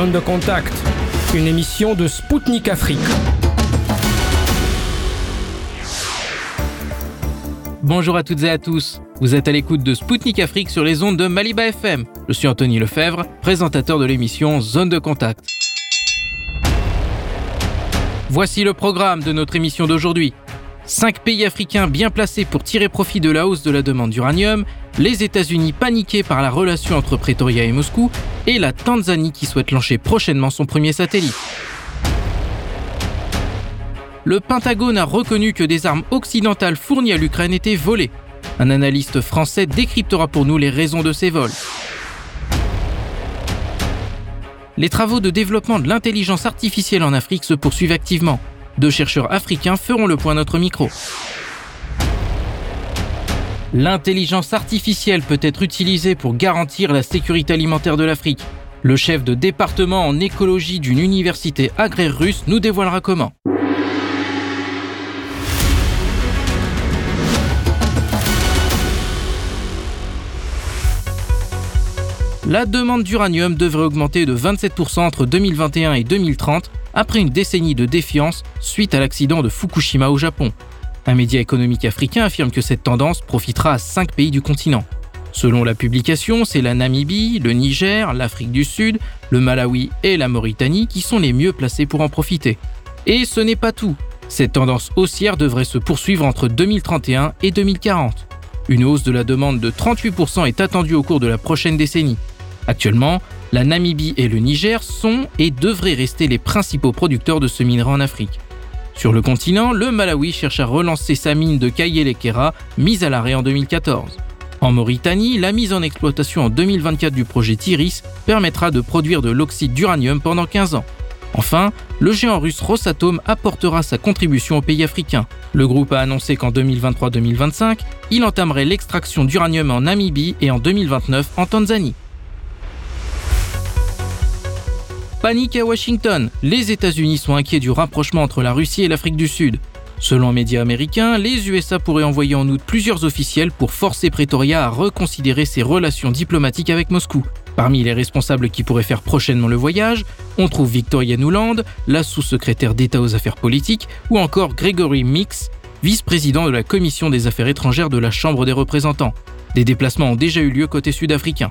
Zone de contact, une émission de Spoutnik Afrique. Bonjour à toutes et à tous. Vous êtes à l'écoute de Spoutnik Afrique sur les ondes de Maliba FM. Je suis Anthony Lefebvre, présentateur de l'émission Zone de contact. Voici le programme de notre émission d'aujourd'hui. Cinq pays africains bien placés pour tirer profit de la hausse de la demande d'uranium, les États-Unis paniqués par la relation entre Pretoria et Moscou, et la Tanzanie qui souhaite lancer prochainement son premier satellite. Le Pentagone a reconnu que des armes occidentales fournies à l'Ukraine étaient volées. Un analyste français décryptera pour nous les raisons de ces vols. Les travaux de développement de l'intelligence artificielle en Afrique se poursuivent activement. Deux chercheurs africains feront le point à notre micro. L'intelligence artificielle peut être utilisée pour garantir la sécurité alimentaire de l'Afrique. Le chef de département en écologie d'une université agraire russe nous dévoilera comment. La demande d'uranium devrait augmenter de 27% entre 2021 et 2030 après une décennie de défiance suite à l'accident de Fukushima au Japon. Un média économique africain affirme que cette tendance profitera à cinq pays du continent. Selon la publication, c'est la Namibie, le Niger, l'Afrique du Sud, le Malawi et la Mauritanie qui sont les mieux placés pour en profiter. Et ce n'est pas tout. Cette tendance haussière devrait se poursuivre entre 2031 et 2040. Une hausse de la demande de 38% est attendue au cours de la prochaine décennie. Actuellement, la Namibie et le Niger sont et devraient rester les principaux producteurs de ce minerai en Afrique. Sur le continent, le Malawi cherche à relancer sa mine de Kayelekera, mise à l'arrêt en 2014. En Mauritanie, la mise en exploitation en 2024 du projet Tiris permettra de produire de l'oxyde d'uranium pendant 15 ans. Enfin, le géant russe Rosatom apportera sa contribution aux pays africains. Le groupe a annoncé qu'en 2023-2025, il entamerait l'extraction d'uranium en Namibie et en 2029 en Tanzanie. Panique à Washington. Les États-Unis sont inquiets du rapprochement entre la Russie et l'Afrique du Sud. Selon un média américain, les USA pourraient envoyer en août plusieurs officiels pour forcer Pretoria à reconsidérer ses relations diplomatiques avec Moscou. Parmi les responsables qui pourraient faire prochainement le voyage, on trouve Victoria Nuland, la sous-secrétaire d'État aux affaires politiques, ou encore Gregory Mix, vice-président de la Commission des affaires étrangères de la Chambre des représentants. Des déplacements ont déjà eu lieu côté sud-africain.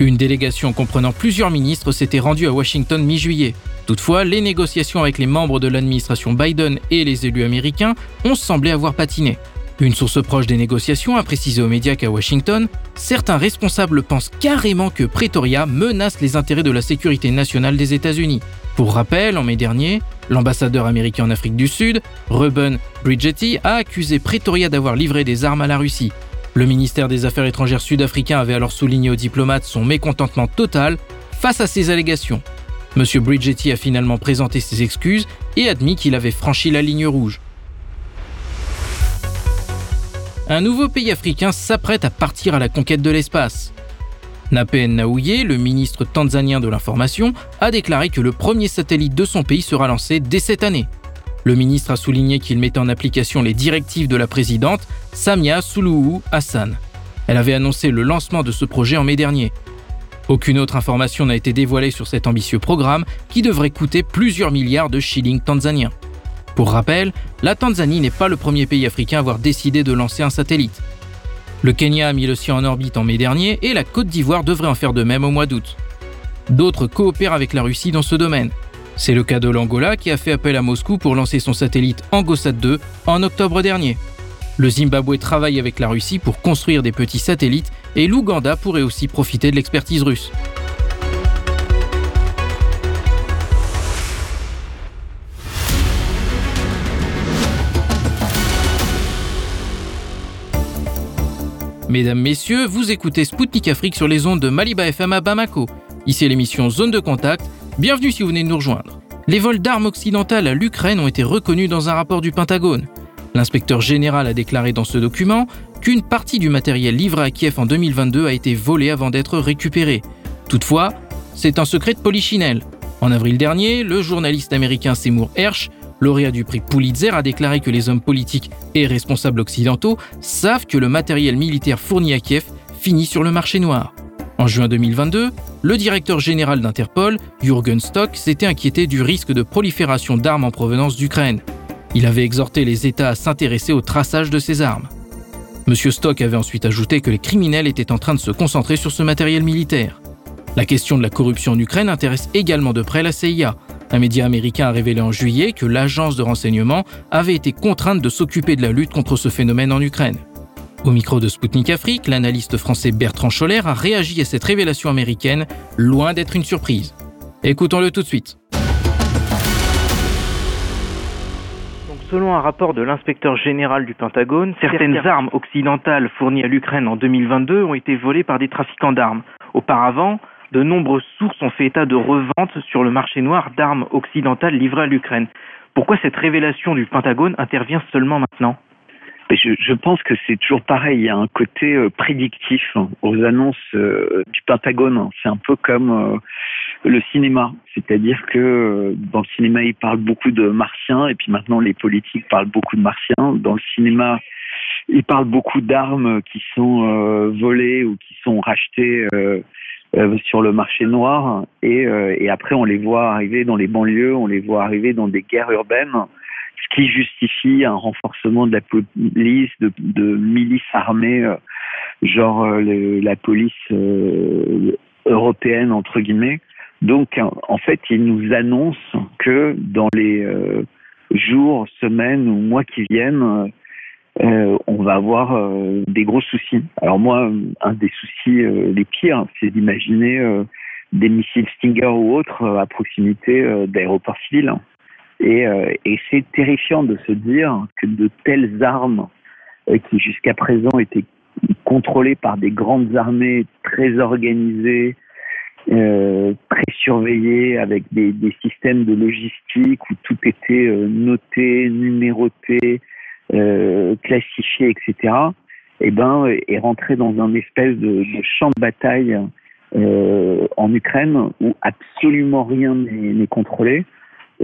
Une délégation comprenant plusieurs ministres s'était rendue à Washington mi-juillet. Toutefois, les négociations avec les membres de l'administration Biden et les élus américains ont semblé avoir patiné. Une source proche des négociations a précisé aux médias qu'à Washington, certains responsables pensent carrément que Pretoria menace les intérêts de la sécurité nationale des États-Unis. Pour rappel, en mai dernier, l'ambassadeur américain en Afrique du Sud, Reuben Bridgetti, a accusé Pretoria d'avoir livré des armes à la Russie. Le ministère des Affaires étrangères sud-africain avait alors souligné aux diplomates son mécontentement total face à ces allégations. M. Bridgetti a finalement présenté ses excuses et admis qu'il avait franchi la ligne rouge. Un nouveau pays africain s'apprête à partir à la conquête de l'espace. Napen Naouye, le ministre tanzanien de l'information, a déclaré que le premier satellite de son pays sera lancé dès cette année. Le ministre a souligné qu'il mettait en application les directives de la présidente Samia Suluhu Hassan. Elle avait annoncé le lancement de ce projet en mai dernier. Aucune autre information n'a été dévoilée sur cet ambitieux programme qui devrait coûter plusieurs milliards de shillings tanzaniens. Pour rappel, la Tanzanie n'est pas le premier pays africain à avoir décidé de lancer un satellite. Le Kenya a mis le sien en orbite en mai dernier et la Côte d'Ivoire devrait en faire de même au mois d'août. D'autres coopèrent avec la Russie dans ce domaine. C'est le cas de l'Angola qui a fait appel à Moscou pour lancer son satellite Angosat 2 en octobre dernier. Le Zimbabwe travaille avec la Russie pour construire des petits satellites et l'Ouganda pourrait aussi profiter de l'expertise russe. Mesdames, Messieurs, vous écoutez Spoutnik Afrique sur les ondes de Maliba FM à Bamako. Ici l'émission Zone de Contact Bienvenue si vous venez de nous rejoindre. Les vols d'armes occidentales à l'Ukraine ont été reconnus dans un rapport du Pentagone. L'inspecteur général a déclaré dans ce document qu'une partie du matériel livré à Kiev en 2022 a été volé avant d'être récupéré. Toutefois, c'est un secret de polichinelle. En avril dernier, le journaliste américain Seymour Hersh, lauréat du prix Pulitzer, a déclaré que les hommes politiques et responsables occidentaux savent que le matériel militaire fourni à Kiev finit sur le marché noir. En juin 2022, le directeur général d'Interpol, Jürgen Stock, s'était inquiété du risque de prolifération d'armes en provenance d'Ukraine. Il avait exhorté les États à s'intéresser au traçage de ces armes. Monsieur Stock avait ensuite ajouté que les criminels étaient en train de se concentrer sur ce matériel militaire. La question de la corruption en Ukraine intéresse également de près la CIA. Un média américain a révélé en juillet que l'agence de renseignement avait été contrainte de s'occuper de la lutte contre ce phénomène en Ukraine. Au micro de Sputnik Afrique, l'analyste français Bertrand Scholler a réagi à cette révélation américaine, loin d'être une surprise. Écoutons-le tout de suite. selon un rapport de l'inspecteur général du Pentagone, certaines armes occidentales fournies à l'Ukraine en 2022 ont été volées par des trafiquants d'armes. Auparavant, de nombreuses sources ont fait état de reventes sur le marché noir d'armes occidentales livrées à l'Ukraine. Pourquoi cette révélation du Pentagone intervient seulement maintenant? Je, je, pense que c'est toujours pareil. Il y a un côté euh, prédictif aux annonces euh, du Pentagone. C'est un peu comme euh, le cinéma. C'est-à-dire que dans le cinéma, ils parlent beaucoup de martiens, et puis maintenant, les politiques parlent beaucoup de martiens. Dans le cinéma, ils parlent beaucoup d'armes qui sont volées ou qui sont rachetées. sur le marché noir et, et après on les voit arriver dans les banlieues, on les voit arriver dans des guerres urbaines ce qui justifie un renforcement de la police, de, de milices armées, euh, genre euh, la police euh, européenne entre guillemets. Donc, en fait, il nous annonce que dans les jours, semaines ou mois qui viennent, on va avoir des gros soucis. Alors moi, un des soucis les pires, c'est d'imaginer des missiles Stinger ou autres à proximité d'aéroports civils. Euh, et, c'est terrifiant de se dire que de telles armes euh, qui jusqu'à présent étaient contrôlées par des grandes armées très organisées, euh, très surveillées, avec des, des, systèmes de logistique où tout était noté, numéroté, classifié, etc. Et eh ben, est rentré dans un espèce de, de champ de bataille en Ukraine où absolument rien n'est contrôlé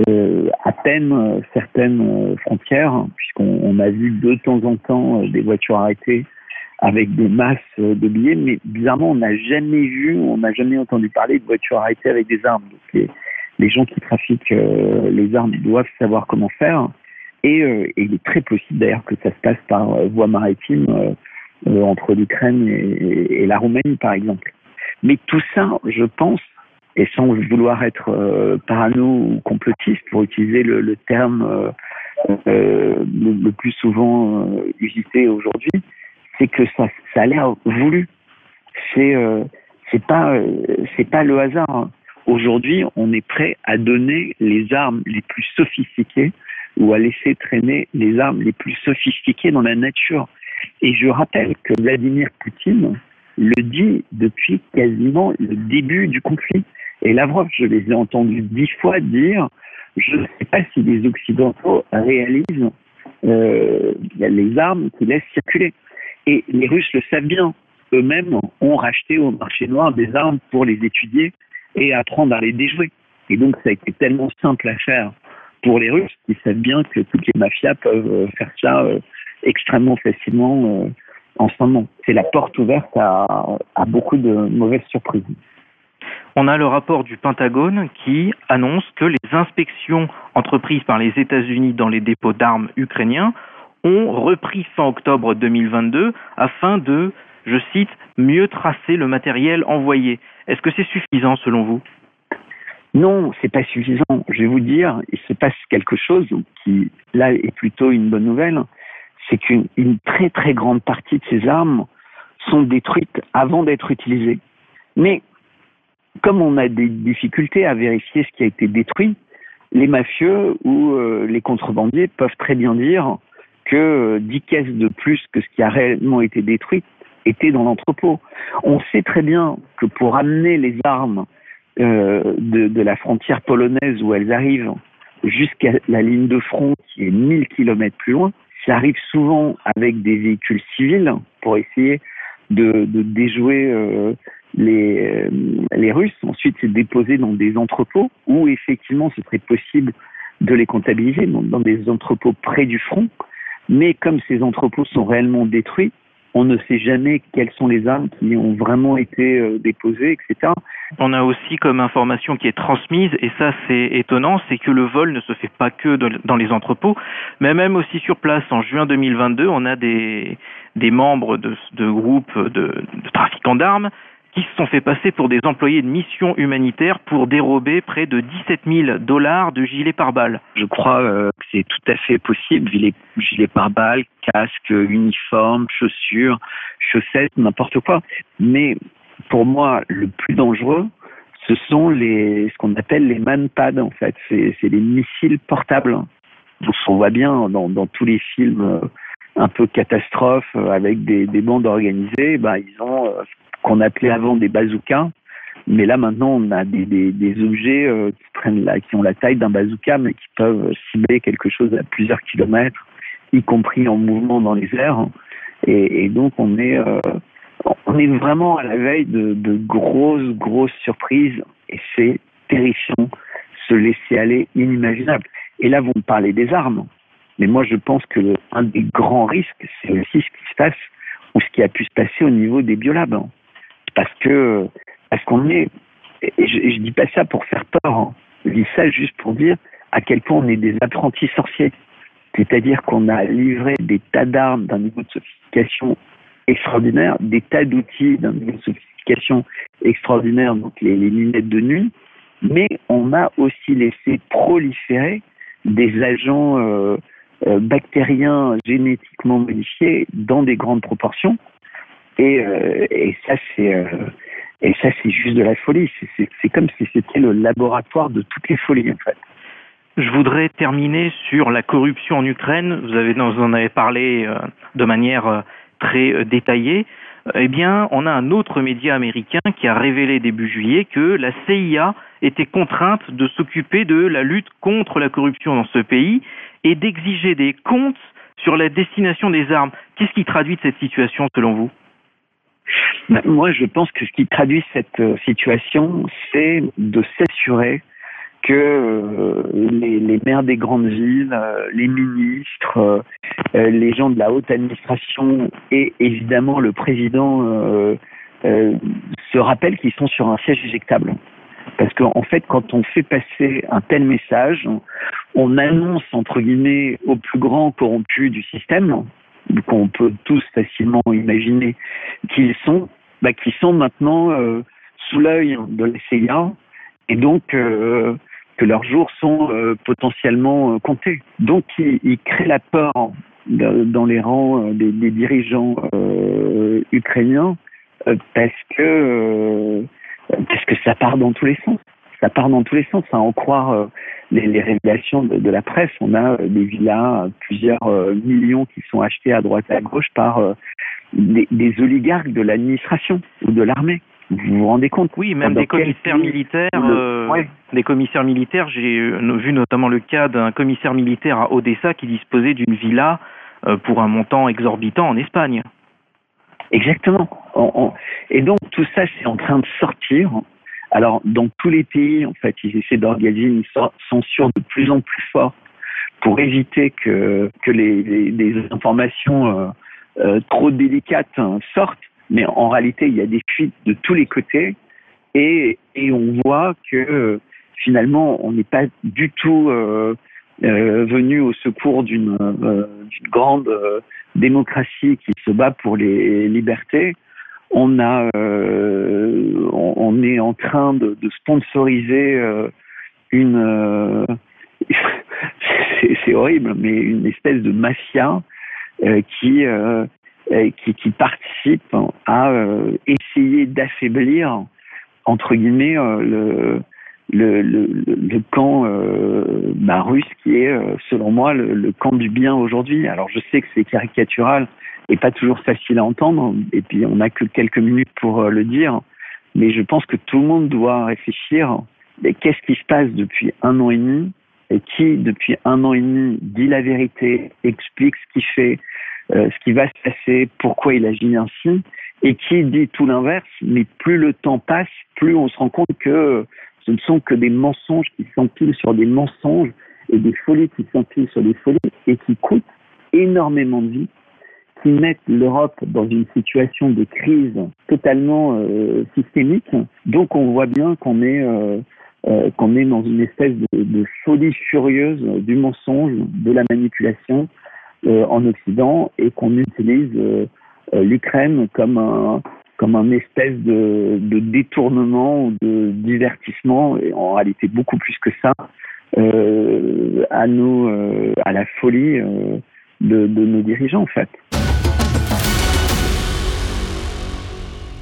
euh, à peine euh, certaines euh, frontières, puisqu'on a vu de temps en temps des voitures arrêtées avec des masses de billets, mais bizarrement, on n'a jamais vu, on n'a jamais entendu parler de voitures arrêtées avec des armes. Donc les, gens qui trafiquent les armes doivent savoir comment faire. Et, il est très possible d'ailleurs que ça se passe par voie maritime entre l'Ukraine et, la Roumanie, par exemple. Mais tout ça, je pense, et sans vouloir être euh, parano ou complotiste, pour utiliser le, le terme euh, euh le, plus souvent euh, usité aujourd'hui, c'est que ça, ça a l'air voulu. C'est c'est pas c'est pas le hasard. Aujourd'hui, on est prêt à donner les armes les plus sophistiquées ou à laisser traîner les armes les plus sophistiquées dans la nature. Et je rappelle que Vladimir Poutine le dit depuis quasiment le début du conflit. Et Lavrov, je les ai entendus dix fois dire je ne sais pas si les Occidentaux réalisent euh, les armes qu'ils laissent circuler. Et les Russes le savent bien. Eux-mêmes ont racheté au marché noir des armes pour les étudier et apprendre à les déjouer. Et donc, ça a été tellement simple à faire pour les Russes qu'ils savent bien que toutes les mafias peuvent euh, faire ça euh, extrêmement facilement euh, en ce moment. C'est la porte ouverte à beaucoup de mauvaises surprises on a le rapport du Pentagone qui annonce que les inspections entreprises par les États-Unis dans les dépôts d'armes ukrainiens ont repris fin octobre 2022 afin de, je cite, mieux tracer le matériel envoyé. Est-ce que c'est suffisant selon vous? Non, c'est pas suffisant. Je vais vous dire, il se passe quelque chose qui, là, est plutôt une bonne nouvelle. C'est qu'une très très grande partie de ces armes sont détruites avant d'être utilisées. Mais comme on a des difficultés à vérifier ce qui a été détruit, les mafieux ou euh, les contrebandiers peuvent très bien dire que 10 euh, caisses de plus que ce qui a réellement été détruit étaient dans l'entrepôt. On sait très bien que pour amener les armes euh, de, la frontière polonaise où elles arrivent jusqu'à la ligne de front qui est 1000 km plus loin, ça arrive souvent avec des véhicules civils pour essayer de, déjouer les, euh, les Russes. Ensuite, c'est déposé dans des entrepôts où effectivement ce serait possible de les comptabiliser dans, des entrepôts près du front. Mais comme ces entrepôts sont réellement détruits, on ne sait jamais quelles sont les armes qui ont vraiment été euh, déposées, etc. On a aussi comme information qui est transmise, et ça c'est étonnant, c'est que le vol ne se fait pas que dans les entrepôts, mais même aussi sur place. En juin 2022, on a des, membres de, groupes de trafiquants d'armes qui se sont fait passer pour des employés de mission humanitaire pour dérober près de 17 000 dollars de gilets pare-balles. Je crois euh, que c'est tout à fait possible, gilets, gilets pare-balles, casques, uniformes, chaussures, chaussettes, n'importe quoi. Mais pour moi, le plus dangereux, ce sont les, ce qu'on appelle les manpads, en fait. C'est, les missiles portables. On voit bien dans, tous les films euh, un peu catastrophes euh, avec des, des bandes organisées, ben, ils ont qu'on appelait avant des bazookas. Mais là maintenant, on a des, objets euh, qui ont la taille d'un bazooka, mais qui peuvent cibler quelque chose à plusieurs kilomètres, y compris en mouvement dans les airs. Et, donc on est euh, on est vraiment à la veille de, de grosses grosses surprises et c'est terrifiant, se laisser aller inimaginable. Et là, vous me parlez des armes, mais moi je pense que un des grands risques, c'est aussi ce qui se passe ou ce qui a pu se passer au niveau des biolabs parce que parce qu'on est et je, je dis pas ça pour faire peur, hein. je dis ça juste pour dire à quel point on est des apprentis sorciers. C'est-à-dire qu'on a livré des tas d'armes d'un niveau de sophistication extraordinaire, des tas d'outils d'un niveau de sophistication extraordinaire, donc les, les, lunettes de nuit, mais on a aussi laissé proliférer des agents euh, euh, bactériens génétiquement modifiés dans des grandes proportions et, euh, et ça, c'est euh, et ça, c'est juste de la folie. C'est comme si c'était le laboratoire de toutes les folies, en fait. Je voudrais terminer sur la corruption en Ukraine. Vous, avez, vous en avez parlé euh, de manière très détaillée. Eh bien, on a un autre média américain qui a révélé début juillet que la CIA était contrainte de s'occuper de la lutte contre la corruption dans ce pays et d'exiger des comptes sur la destination des armes. Qu'est-ce qui traduit de cette situation selon vous? Moi, je pense que ce qui traduit cette euh, situation, c'est de s'assurer que euh, les, maires des grandes villes, euh, les ministres, les gens de la haute administration et évidemment le président se rappellent qu'ils sont sur un siège éjectable. Parce qu'en en fait, quand on fait passer un tel message, on annonce, entre guillemets, aux plus grands corrompus du système, qu'on peut tous facilement imaginer qu'ils sont, bah, qui sont maintenant euh, sous l'œil de la et donc euh, que leurs jours sont euh, potentiellement euh, comptés. Donc ils, créent la peur dans les rangs des, des dirigeants ukrainiens parce que parce que ça part dans tous les sens. Ça part dans tous les sens. À en croire les, les révélations de, de, la presse, on a des villas, plusieurs millions qui sont achetés à droite et à gauche par des, des oligarques de l'administration ou de l'armée. Vous vous rendez compte Oui, même des commissaires militaires. Euh, ouais. Des commissaires militaires. J'ai euh, vu notamment le cas d'un commissaire militaire à Odessa qui disposait d'une villa euh, pour un montant exorbitant en Espagne. Exactement. Et donc tout ça, c'est en train de sortir. Alors dans tous les pays, en fait, ils essaient d'organiser une censure de plus en plus forte pour éviter que que les, informations euh, euh, trop délicates hein, sortent, mais en réalité, il y a des fuites de tous les côtés et, et on voit que finalement, on n'est pas du tout euh, venu au secours d'une grande démocratie qui se bat pour les libertés. On, a, on, on, est en train de, sponsoriser une... c'est horrible, mais une espèce de mafia euh, qui, euh, euh, qui, participent à essayer d'affaiblir entre guillemets le, le, le, camp euh, bah, russe qui est, selon moi, le camp du bien aujourd'hui. Alors je sais que c'est caricatural et pas toujours facile à entendre, et puis on n'a que quelques minutes pour le dire, mais je pense que tout le monde doit réfléchir. Qu'est-ce qui se passe depuis un an et demi? Et qui, depuis un an et demi, dit la vérité, explique ce qu'il fait, euh, ce qui va se passer, pourquoi il agit ainsi, et qui dit tout l'inverse, mais plus le temps passe, plus on se rend compte que ce ne sont que des mensonges qui s'empilent sur des mensonges et des folies qui s'empilent sur des folies et qui coûtent énormément de vie qui mettent l'Europe dans une situation de crise totalement euh, systémique. Donc on voit bien qu'on est euh, euh, qu'on est dans une espèce de, folie furieuse du mensonge, de la manipulation en Occident et qu'on utilise l'Ukraine comme un comme un espèce de, de, détournement ou de divertissement, et en réalité beaucoup plus que ça, à nos, à la folie de, de nos dirigeants en fait.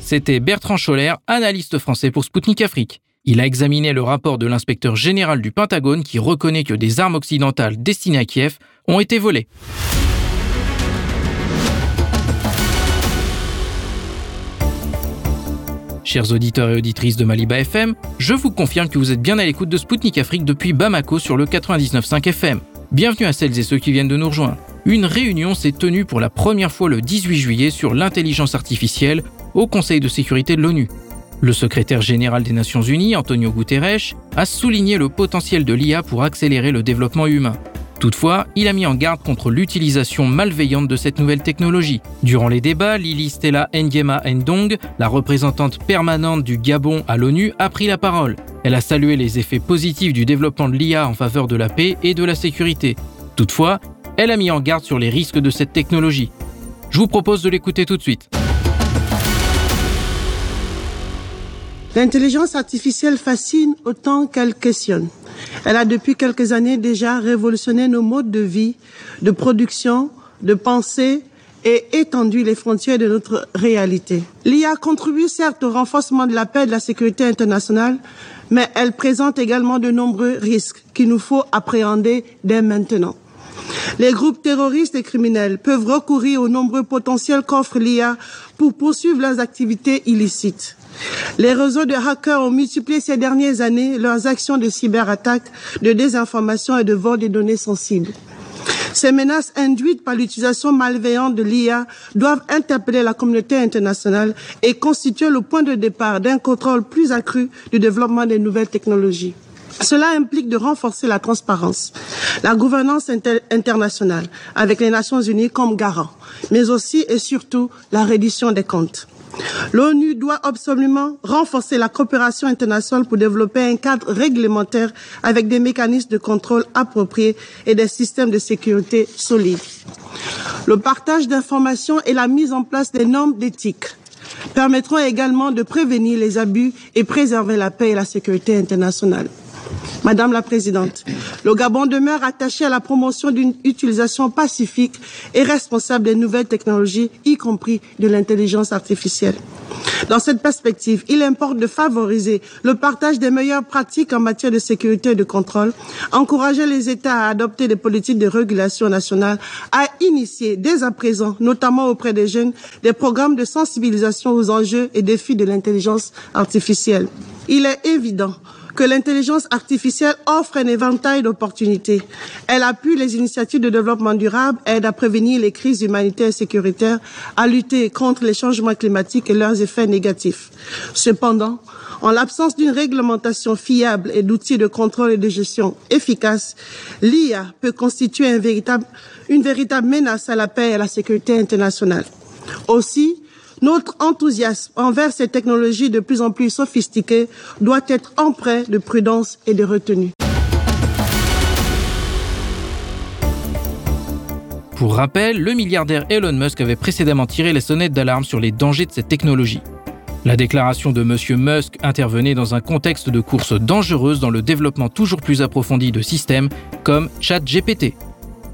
C'était Bertrand Scholler, analyste français pour Sputnik Afrique. Il a examiné le rapport de l'inspecteur général du Pentagone qui reconnaît que des armes occidentales destinées à Kiev ont été volées. Chers auditeurs et auditrices de Maliba FM, je vous confirme que vous êtes bien à l'écoute de Sputnik Afrique depuis Bamako sur le 99.5 FM. Bienvenue à celles et ceux qui viennent de nous rejoindre. Une réunion s'est tenue pour la première fois le 18 juillet sur l'intelligence artificielle au Conseil de sécurité de l'ONU. Le secrétaire général des Nations Unies, Antonio Guterres, a souligné le potentiel de l'IA pour accélérer le développement humain. Toutefois, il a mis en garde contre l'utilisation malveillante de cette nouvelle technologie. Durant les débats, Lili Stella Nguema Ndong, la représentante permanente du Gabon à l'ONU, a pris la parole. Elle a salué les effets positifs du développement de l'IA en faveur de la paix et de la sécurité. Toutefois, elle a mis en garde sur les risques de cette technologie. Je vous propose de l'écouter tout de suite. L'intelligence artificielle fascine autant qu'elle questionne. Elle a depuis quelques années déjà révolutionné nos modes de vie, de production, de pensée et étendu les frontières de notre réalité. L'IA contribue certes au renforcement de la paix et de la sécurité internationale, mais elle présente également de nombreux risques qu'il nous faut appréhender dès maintenant. Les groupes terroristes et criminels peuvent recourir aux nombreux potentiels qu'offre l'IA pour poursuivre leurs activités illicites. Les réseaux de hackers ont multiplié ces dernières années leurs actions de cyberattaque, de désinformation et de vol des données sensibles. Ces menaces induites par l'utilisation malveillante de l'IA doivent interpeller la communauté internationale et constituer le point de départ d'un contrôle plus accru du développement des nouvelles technologies. Cela implique de renforcer la transparence, la gouvernance internationale avec les Nations Unies comme garant, mais aussi et surtout la reddition des comptes. L'ONU doit absolument renforcer la coopération internationale pour développer un cadre réglementaire avec des mécanismes de contrôle appropriés et des systèmes de sécurité solides. Le partage d'informations et la mise en place des normes d'éthique permettront également de prévenir les abus et préserver la paix et la sécurité internationale. Madame la Présidente, le Gabon demeure attaché à la promotion d'une utilisation pacifique et responsable des nouvelles technologies, y compris de l'intelligence artificielle. Dans cette perspective, il importe de favoriser le partage des meilleures pratiques en matière de sécurité et de contrôle, encourager les États à adopter des politiques de régulation nationale, à initier dès à présent, notamment auprès des jeunes, des programmes de sensibilisation aux enjeux et défis de l'intelligence artificielle. Il est évident que l'intelligence artificielle offre un éventail d'opportunités. Elle appuie les initiatives de développement durable, aide à prévenir les crises humanitaires et sécuritaires, à lutter contre les changements climatiques et leurs effets négatifs. Cependant, en l'absence d'une réglementation fiable et d'outils de contrôle et de gestion efficaces, l'IA peut constituer une véritable menace à la paix et à la sécurité internationale. Aussi, notre enthousiasme envers ces technologies de plus en plus sophistiquées doit être empreint de prudence et de retenue. Pour rappel, le milliardaire Elon Musk avait précédemment tiré les sonnettes d'alarme sur les dangers de cette technologie. La déclaration de M. Musk intervenait dans un contexte de course dangereuse dans le développement toujours plus approfondi de systèmes comme ChatGPT.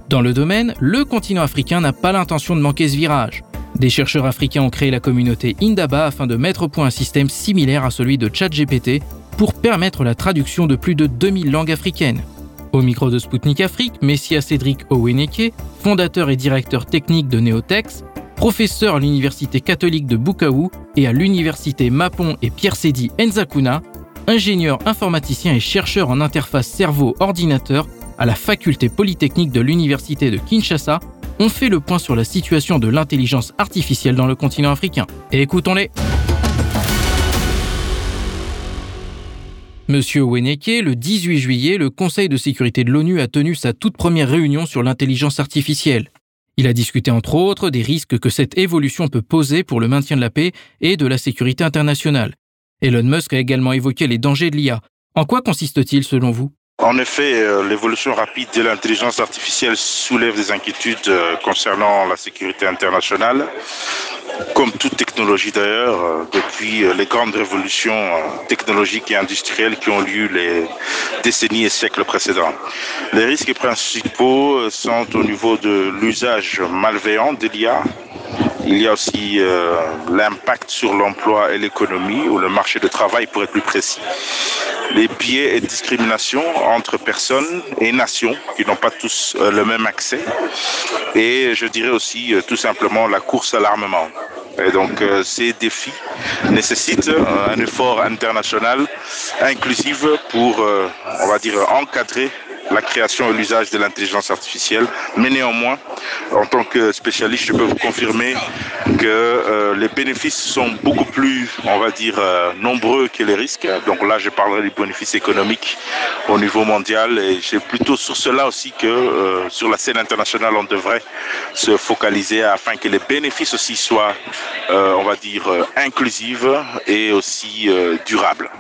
Dans le domaine, le continent africain n'a pas l'intention de manquer ce virage. Des chercheurs africains ont créé la communauté Indaba afin de mettre au point un système similaire à celui de ChatGPT pour permettre la traduction de plus de 2000 langues africaines. Au micro de Spoutnik Afrique, Messia Cédric Oweneke, fondateur et directeur technique de Neotex, professeur à l'université catholique de Bukavu et à l'université Mapon et Pierre Sédi Nzakuna, ingénieur informaticien et chercheur en interface cerveau-ordinateur à la faculté polytechnique de l'université de Kinshasa, on fait le point sur la situation de l'intelligence artificielle dans le continent africain. Écoutons-les. Monsieur Weneke, le 18 juillet, le Conseil de sécurité de l'ONU a tenu sa toute première réunion sur l'intelligence artificielle. Il a discuté entre autres des risques que cette évolution peut poser pour le maintien de la paix et de la sécurité internationale. Elon Musk a également évoqué les dangers de l'IA. En quoi consiste-t-il selon vous? En effet, euh, l'évolution rapide de l'intelligence artificielle soulève des inquiétudes euh, concernant la sécurité internationale, comme toute technologie d'ailleurs, euh, depuis les grandes révolutions technologiques et industrielles qui ont lieu les décennies et siècles précédents. Les risques principaux sont au niveau de l'usage malveillant de l'IA, il y a aussi l'impact sur l'emploi et l'économie, ou le marché de travail pour être plus précis. Les biais et discriminations entre personnes et nations qui n'ont pas tous euh, le même accès. Et je dirais aussi euh, tout simplement la course à l'armement. Et donc euh, ces défis nécessitent un effort international inclusif pour, on va dire, encadrer la création et l'usage de l'intelligence artificielle. Mais néanmoins, en tant que spécialiste, je peux vous confirmer que euh, les bénéfices sont beaucoup plus, on va dire, euh, nombreux que les risques. Donc là, je parlerai des bénéfices économiques au niveau mondial et c'est plutôt sur cela aussi que euh, sur la scène internationale, on devrait se focaliser afin que les bénéfices aussi soient, on va dire, inclusifs et aussi durables.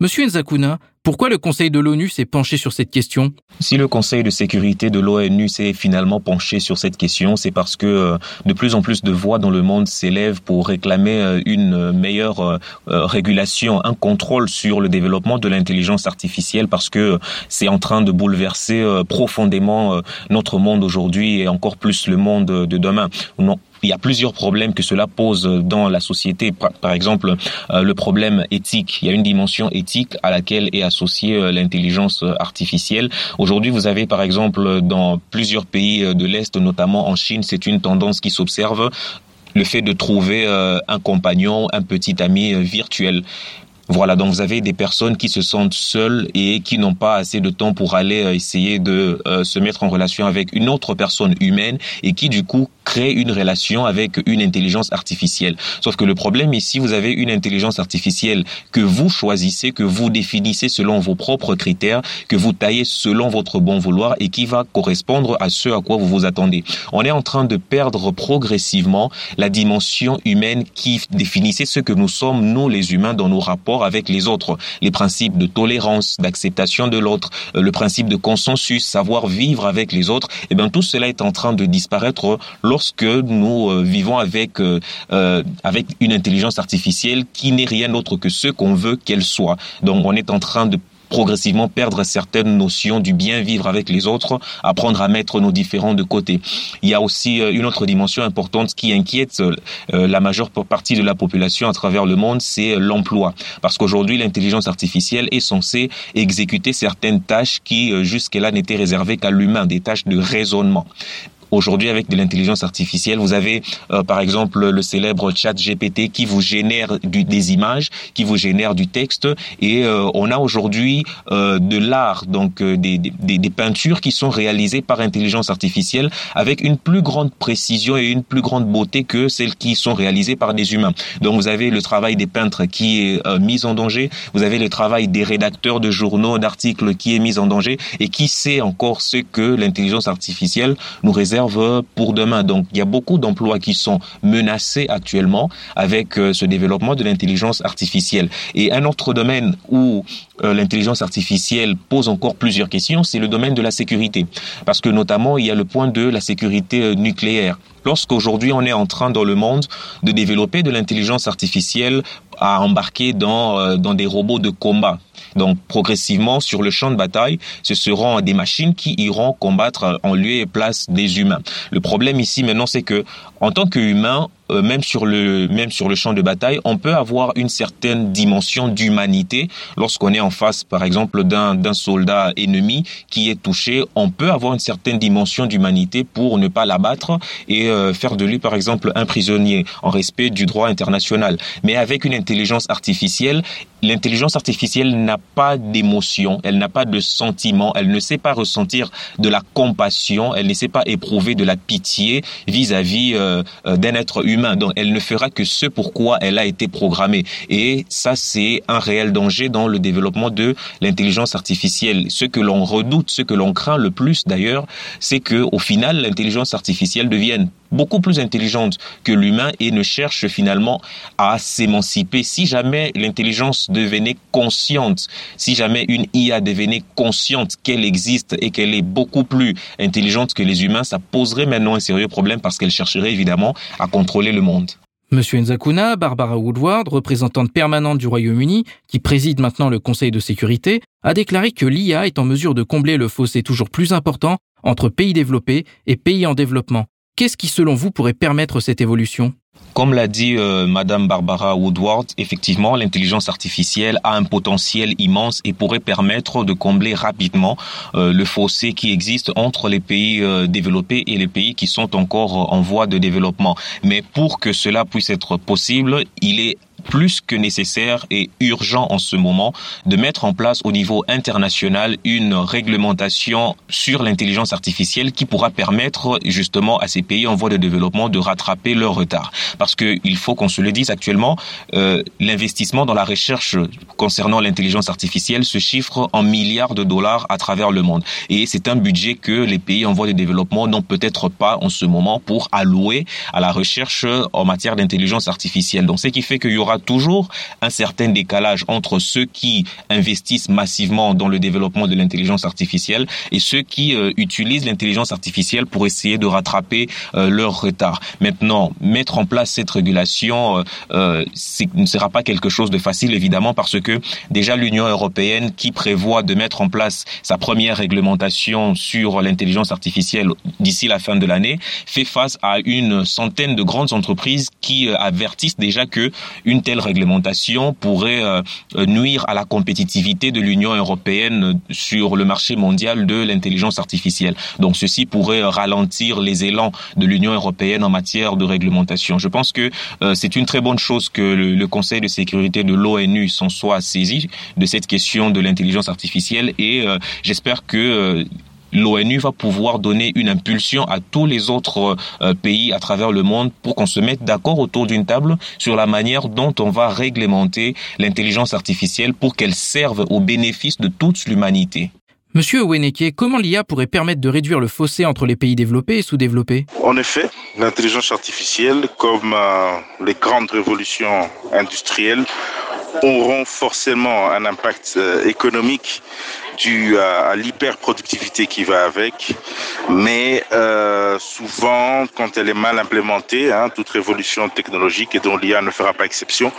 Monsieur Nzakuna, pourquoi le Conseil de l'ONU s'est penché sur cette question? Si le Conseil de sécurité de l'ONU s'est finalement penché sur cette question, c'est parce que euh, de plus en plus de voix dans le monde s'élèvent pour réclamer euh, une meilleure euh, régulation, un contrôle sur le développement de l'intelligence artificielle parce que c'est en train de bouleverser profondément notre monde aujourd'hui et encore plus le monde de demain. Il y a plusieurs problèmes que cela pose dans la société. Par, exemple, euh, le problème éthique. Il y a une dimension éthique à laquelle est associée euh, l'intelligence artificielle. Aujourd'hui, vous avez par exemple dans plusieurs pays euh, de l'Est, notamment en Chine, c'est une tendance qui s'observe le fait de trouver un compagnon, un petit ami virtuel. Voilà, donc vous avez des personnes qui se sentent seules et qui n'ont pas assez de temps pour aller euh, essayer de euh, se mettre en relation avec une autre personne humaine et qui du coup crée une relation avec une intelligence artificielle. Sauf que le problème ici, vous avez une intelligence artificielle que vous choisissez, que vous définissez selon vos propres critères, que vous taillez selon votre bon vouloir et qui va correspondre à ce à quoi vous vous attendez. On est en train de perdre progressivement la dimension humaine qui définissait ce que nous sommes, nous les humains, dans nos rapports avec les autres, les principes de tolérance, d'acceptation de l'autre, euh, le principe de consensus, savoir vivre avec les autres, eh bien tout cela est en train de disparaître lorsque nous euh, vivons avec euh, avec une intelligence artificielle qui n'est rien d'autre que ce qu'on veut qu'elle soit. Donc on est en train de progressivement perdre certaines notions du bien vivre avec les autres, apprendre à mettre nos différents de côté. Il y a aussi euh, une autre dimension importante qui inquiète euh, la majeure partie de la population à travers le monde, c'est l'emploi. Parce qu'aujourd'hui, l'intelligence artificielle est censée exécuter certaines tâches qui euh, jusque-là n'étaient réservées qu'à l'humain, des tâches de raisonnement. Aujourd'hui, avec de l'intelligence artificielle, vous avez euh, par exemple le célèbre chat GPT qui vous génère du, des images, qui vous génère du texte, et euh, on a aujourd'hui euh, de l'art, donc des, des, des, peintures qui sont réalisées par intelligence artificielle avec une plus grande précision et une plus grande beauté que celles qui sont réalisées par des humains. Donc vous avez le travail des peintres qui est mis en danger, vous avez le travail des rédacteurs de journaux, d'articles qui est mis en danger, et qui sait encore ce que l'intelligence artificielle nous réserve pour demain. Donc il y a beaucoup d'emplois qui sont menacés actuellement avec euh, ce développement de l'intelligence artificielle. Et un autre domaine où euh, l'intelligence artificielle pose encore plusieurs questions, c'est le domaine de la sécurité. Parce que notamment, il y a le point de la sécurité euh, nucléaire. Lorsqu'aujourd'hui on est en train dans le monde de développer de l'intelligence artificielle à embarquer dans, dans des robots de combat, donc progressivement sur le champ de bataille, ce seront des machines qui iront combattre en lieu et place des humains. Le problème ici maintenant, c'est que en tant qu'humain, euh, même sur le même sur le champ de bataille, on peut avoir une certaine dimension d'humanité lorsqu'on est en face, par exemple, d'un d'un soldat ennemi qui est touché. On peut avoir une certaine dimension d'humanité pour ne pas l'abattre et euh, faire de lui, par exemple, un prisonnier en respect du droit international. Mais avec une intelligence artificielle, l'intelligence artificielle n'a pas d'émotion, elle n'a pas de sentiment, elle ne sait pas ressentir de la compassion, elle ne sait pas éprouver de la pitié vis-à-vis euh, euh, d'un être humain. Donc elle ne fera que ce pourquoi elle a été programmée. Et ça, c'est un réel danger dans le développement de l'intelligence artificielle. Ce que l'on redoute, ce que l'on craint le plus d'ailleurs, c'est que au final, l'intelligence artificielle devienne beaucoup plus intelligente que l'humain et ne cherche finalement à s'émanciper. Si jamais l'intelligence devenait consciente, si jamais une IA devenait consciente qu'elle existe et qu'elle est beaucoup plus intelligente que les humains, ça poserait maintenant un sérieux problème parce qu'elle chercherait évidemment à contrôler le monde. Monsieur Nzakuna, Barbara Woodward, représentante permanente du Royaume-Uni, qui préside maintenant le Conseil de sécurité, a déclaré que l'IA est en mesure de combler le fossé toujours plus important entre pays développés et pays en développement. Qu'est-ce qui, selon vous, pourrait permettre cette évolution? Comme l'a dit euh, Madame Barbara Woodward, effectivement, l'intelligence artificielle a un potentiel immense et pourrait permettre de combler rapidement euh, le fossé qui existe entre les pays euh, développés et les pays qui sont encore en voie de développement. Mais pour que cela puisse être possible, il est plus que nécessaire et urgent en ce moment de mettre en place au niveau international une réglementation sur l'intelligence artificielle qui pourra permettre justement à ces pays en voie de développement de rattraper leur retard. Parce qu'il faut qu'on se le dise actuellement, euh, l'investissement dans la recherche concernant l'intelligence artificielle se chiffre en milliards de dollars à travers le monde. Et c'est un budget que les pays en voie de développement n'ont peut-être pas en ce moment pour allouer à la recherche en matière d'intelligence artificielle. Donc ce qui fait qu'il y aura toujours un certain décalage entre ceux qui investissent massivement dans le développement de l'intelligence artificielle et ceux qui euh, utilisent l'intelligence artificielle pour essayer de rattraper euh, leur retard. Maintenant, mettre en place cette régulation euh, ne sera pas quelque chose de facile, évidemment, parce que déjà l'Union européenne qui prévoit de mettre en place sa première réglementation sur l'intelligence artificielle d'ici la fin de l'année fait face à une centaine de grandes entreprises qui avertissent déjà que une telle réglementation pourrait euh, nuire à la compétitivité de l'Union européenne sur le marché mondial de l'intelligence artificielle. Donc ceci pourrait ralentir les élans de l'Union européenne en matière de réglementation. Je pense que euh, c'est une très bonne chose que le, Conseil de sécurité de l'ONU s'en soit saisi de cette question de l'intelligence artificielle et euh, j'espère que l'ONU va pouvoir donner une impulsion à tous les autres euh, pays à travers le monde pour qu'on se mette d'accord autour d'une table sur la manière dont on va réglementer l'intelligence artificielle pour qu'elle serve au bénéfice de toute l'humanité. Monsieur Oweneke, comment l'IA pourrait permettre de réduire le fossé entre les pays développés et sous-développés? En effet, l'intelligence artificielle, comme euh, les grandes révolutions industrielles, auront forcément un impact euh, économique dû à, l'hyperproductivité qui va avec, mais euh, souvent, quand elle est mal implémentée, hein, toute révolution technologique et dont l'IA ne fera pas exception,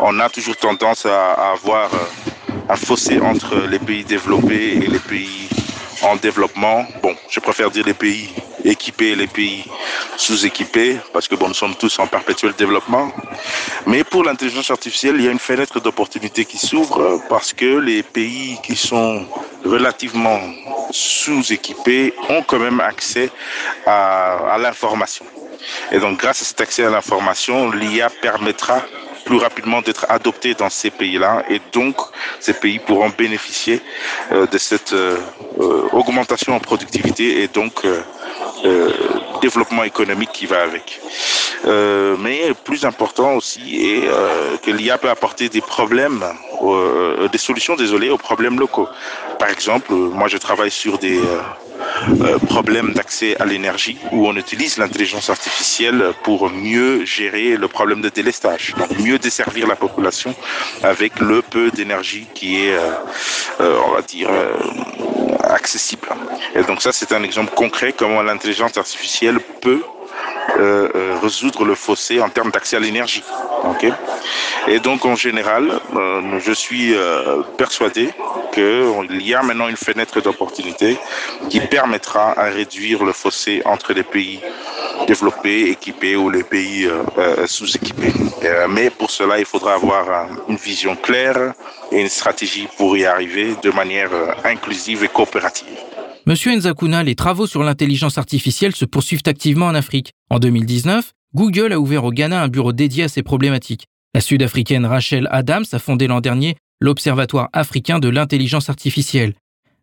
on a toujours tendance à, avoir euh, un fossé entre les pays développés et les pays en développement. Bon, je préfère dire les pays équipés et les pays sous-équipés, parce que bon, nous sommes tous en perpétuel développement. Mais pour l'intelligence artificielle, il y a une fenêtre d'opportunité qui s'ouvre parce que les pays qui sont relativement sous-équipés ont quand même accès à, l'information. Et donc, grâce à cet accès à l'information, l'IA permettra plus rapidement d'être adopté dans ces pays-là et donc ces pays pourront bénéficier euh, de cette euh, euh, augmentation en productivité et donc développement économique qui va avec. mais plus important aussi est que l'IA peut apporter des problèmes, des solutions, désolé, aux problèmes locaux. Par exemple, moi je travaille sur des euh, d'accès à l'énergie où on utilise l'intelligence artificielle pour mieux gérer le problème de délestage, donc mieux desservir la population avec le peu d'énergie qui est, euh, euh, on va dire, accessible. Et donc ça, c'est un exemple concret comment l'intelligence artificielle peut euh, euh, résoudre le fossé en termes d'accès à l'énergie. Okay et donc en général, euh, je suis persuadé qu'il y a maintenant une fenêtre d'opportunité qui permettra à réduire le fossé entre les pays développés, équipés ou les pays sous-équipés. mais pour cela, il faudra avoir une vision claire et une stratégie pour y arriver de manière inclusive et coopérative. Monsieur Nzakuna, les travaux sur l'intelligence artificielle se poursuivent activement en Afrique. En 2019, Google a ouvert au Ghana un bureau dédié à ces problématiques. La sud-africaine Rachel Adams a fondé l'an dernier l'Observatoire africain de l'intelligence artificielle.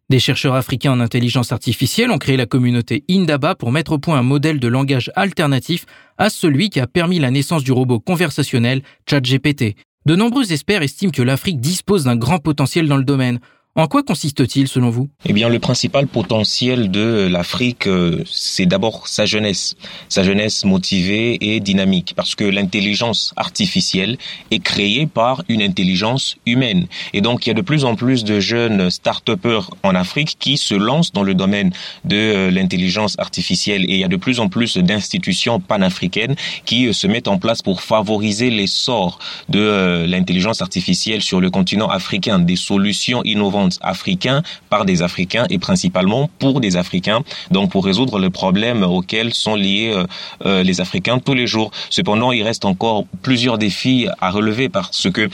Des chercheurs africains en intelligence artificielle ont créé la communauté Indaba pour mettre au point un modèle de langage alternatif à celui qui a permis la naissance du robot conversationnel ChatGPT. De nombreux experts estiment que l'Afrique dispose d'un grand potentiel dans le domaine. En quoi consiste-t-il selon vous? Eh bien, le principal potentiel de l'Afrique, euh, c'est d'abord sa jeunesse, sa jeunesse motivée et dynamique, parce que l'intelligence artificielle est créée par une intelligence humaine. Et donc, il y a de plus en plus de jeunes start-upers en Afrique qui se lancent dans le domaine de euh, l'intelligence artificielle. Et il y a de plus en plus d'institutions panafricaines qui euh, se mettent en place pour favoriser l'essor de l'intelligence artificielle sur le continent africain, des solutions innovantes africains par des Africains et principalement pour des Africains, donc pour résoudre les problèmes auxquels sont liés euh, euh, les Africains tous les jours. Cependant, il reste encore plusieurs défis à relever parce que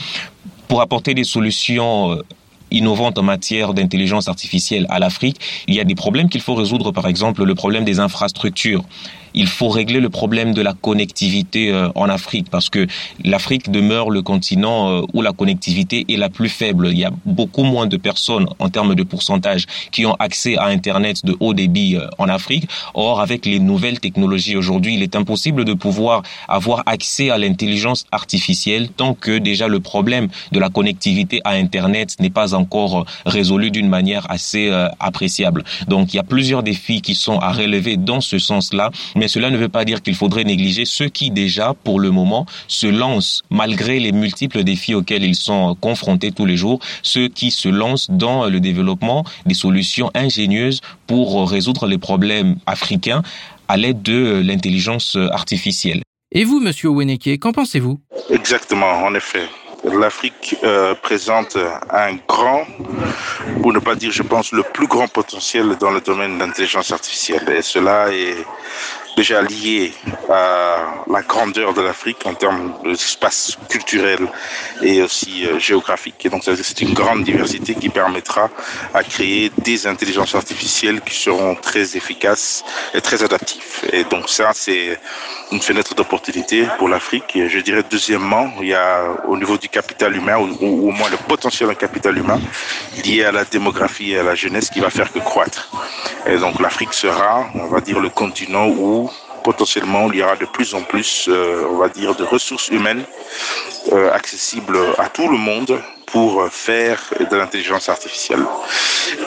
pour apporter des solutions euh, innovantes en matière d'intelligence artificielle à l'Afrique, il y a des problèmes qu'il faut résoudre, par exemple le problème des infrastructures il faut régler le problème de la connectivité euh, en Afrique parce que l'Afrique demeure le continent euh, où la connectivité est la plus faible. Il y a beaucoup moins de personnes en termes de pourcentage qui ont accès à Internet de haut débit euh, en Afrique. Or, avec les nouvelles technologies aujourd'hui, il est impossible de pouvoir avoir accès à l'intelligence artificielle tant que déjà le problème de la connectivité à Internet n'est pas encore résolu d'une manière assez appréciable. Donc, il y a plusieurs défis qui sont à relever dans ce sens-là, mais mais cela ne veut pas dire qu'il faudrait négliger ceux qui déjà, pour le moment, se lancent malgré les multiples défis auxquels ils sont confrontés tous les jours, ceux qui se lancent dans le développement des solutions ingénieuses pour résoudre les problèmes africains à l'aide de l'intelligence artificielle. Et vous, monsieur Oweneke, qu'en pensez-vous? Exactement, en effet l'Afrique euh, présente un grand, pour ne pas dire, je pense, le plus grand potentiel dans le domaine de l'intelligence artificielle. Et cela est déjà lié à la grandeur de l'Afrique en termes d'espace culturel et aussi euh, géographique. Et donc, c'est une grande diversité qui permettra à créer des intelligences artificielles qui seront très efficaces et très adaptives. Et donc, ça, c'est une fenêtre d'opportunité pour l'Afrique. Et je dirais, deuxièmement, il y a au niveau du capital humain, ou, au moins le potentiel en capital humain, lié à la démographie et à la jeunesse qui va faire que croître. Et donc, l'Afrique sera, on va dire, le continent où potentiellement il y aura de plus en plus, euh, on va dire, de ressources humaines euh, accessibles à tout le monde pour faire de l'intelligence artificielle.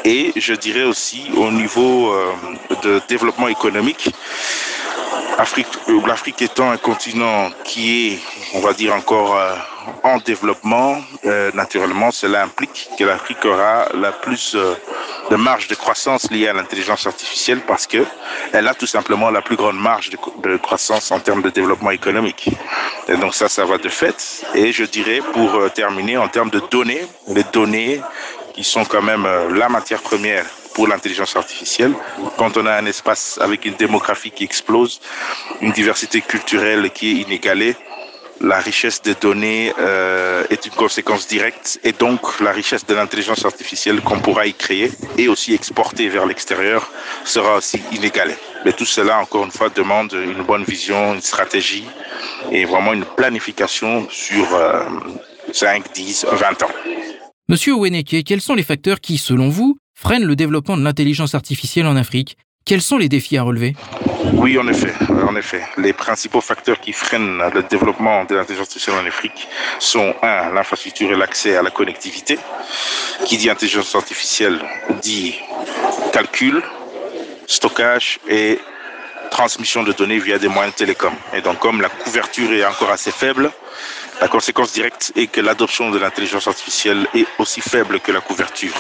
Et je dirais aussi au niveau euh, de développement économique, l'Afrique étant un continent qui est, on va dire, encore en développement, naturellement, cela implique que l'Afrique aura la plus de marge de croissance liée à l'intelligence artificielle parce que elle a tout simplement la plus grande marge de, croissance en termes de développement économique. Et donc ça, ça va de fait. Et je dirais pour euh, terminer en termes de données, les données qui sont quand même euh, la matière première pour l'intelligence artificielle. Quand on a un espace avec une démographie qui explose, une diversité culturelle qui est inégalée, la richesse des données euh, est une conséquence directe et donc la richesse de l'intelligence artificielle qu'on pourra y créer et aussi exporter vers l'extérieur sera aussi inégalée. Mais tout cela, encore une fois, demande une bonne vision, une stratégie et vraiment une planification sur 5, 10, 20 ans. Monsieur Oweneke, quels sont les facteurs qui, selon vous, freinent le développement de l'intelligence artificielle en Afrique quels sont les défis à relever? Oui, en effet, en effet. Les principaux facteurs qui freinent le développement de l'intelligence artificielle en Afrique sont un, l'infrastructure et l'accès à la connectivité. Qui dit intelligence artificielle dit calcul, stockage et transmission de données via des moyens de télécom. Et donc, comme la couverture est encore assez faible, la conséquence directe est que l'adoption de l'intelligence artificielle est aussi faible que la couverture.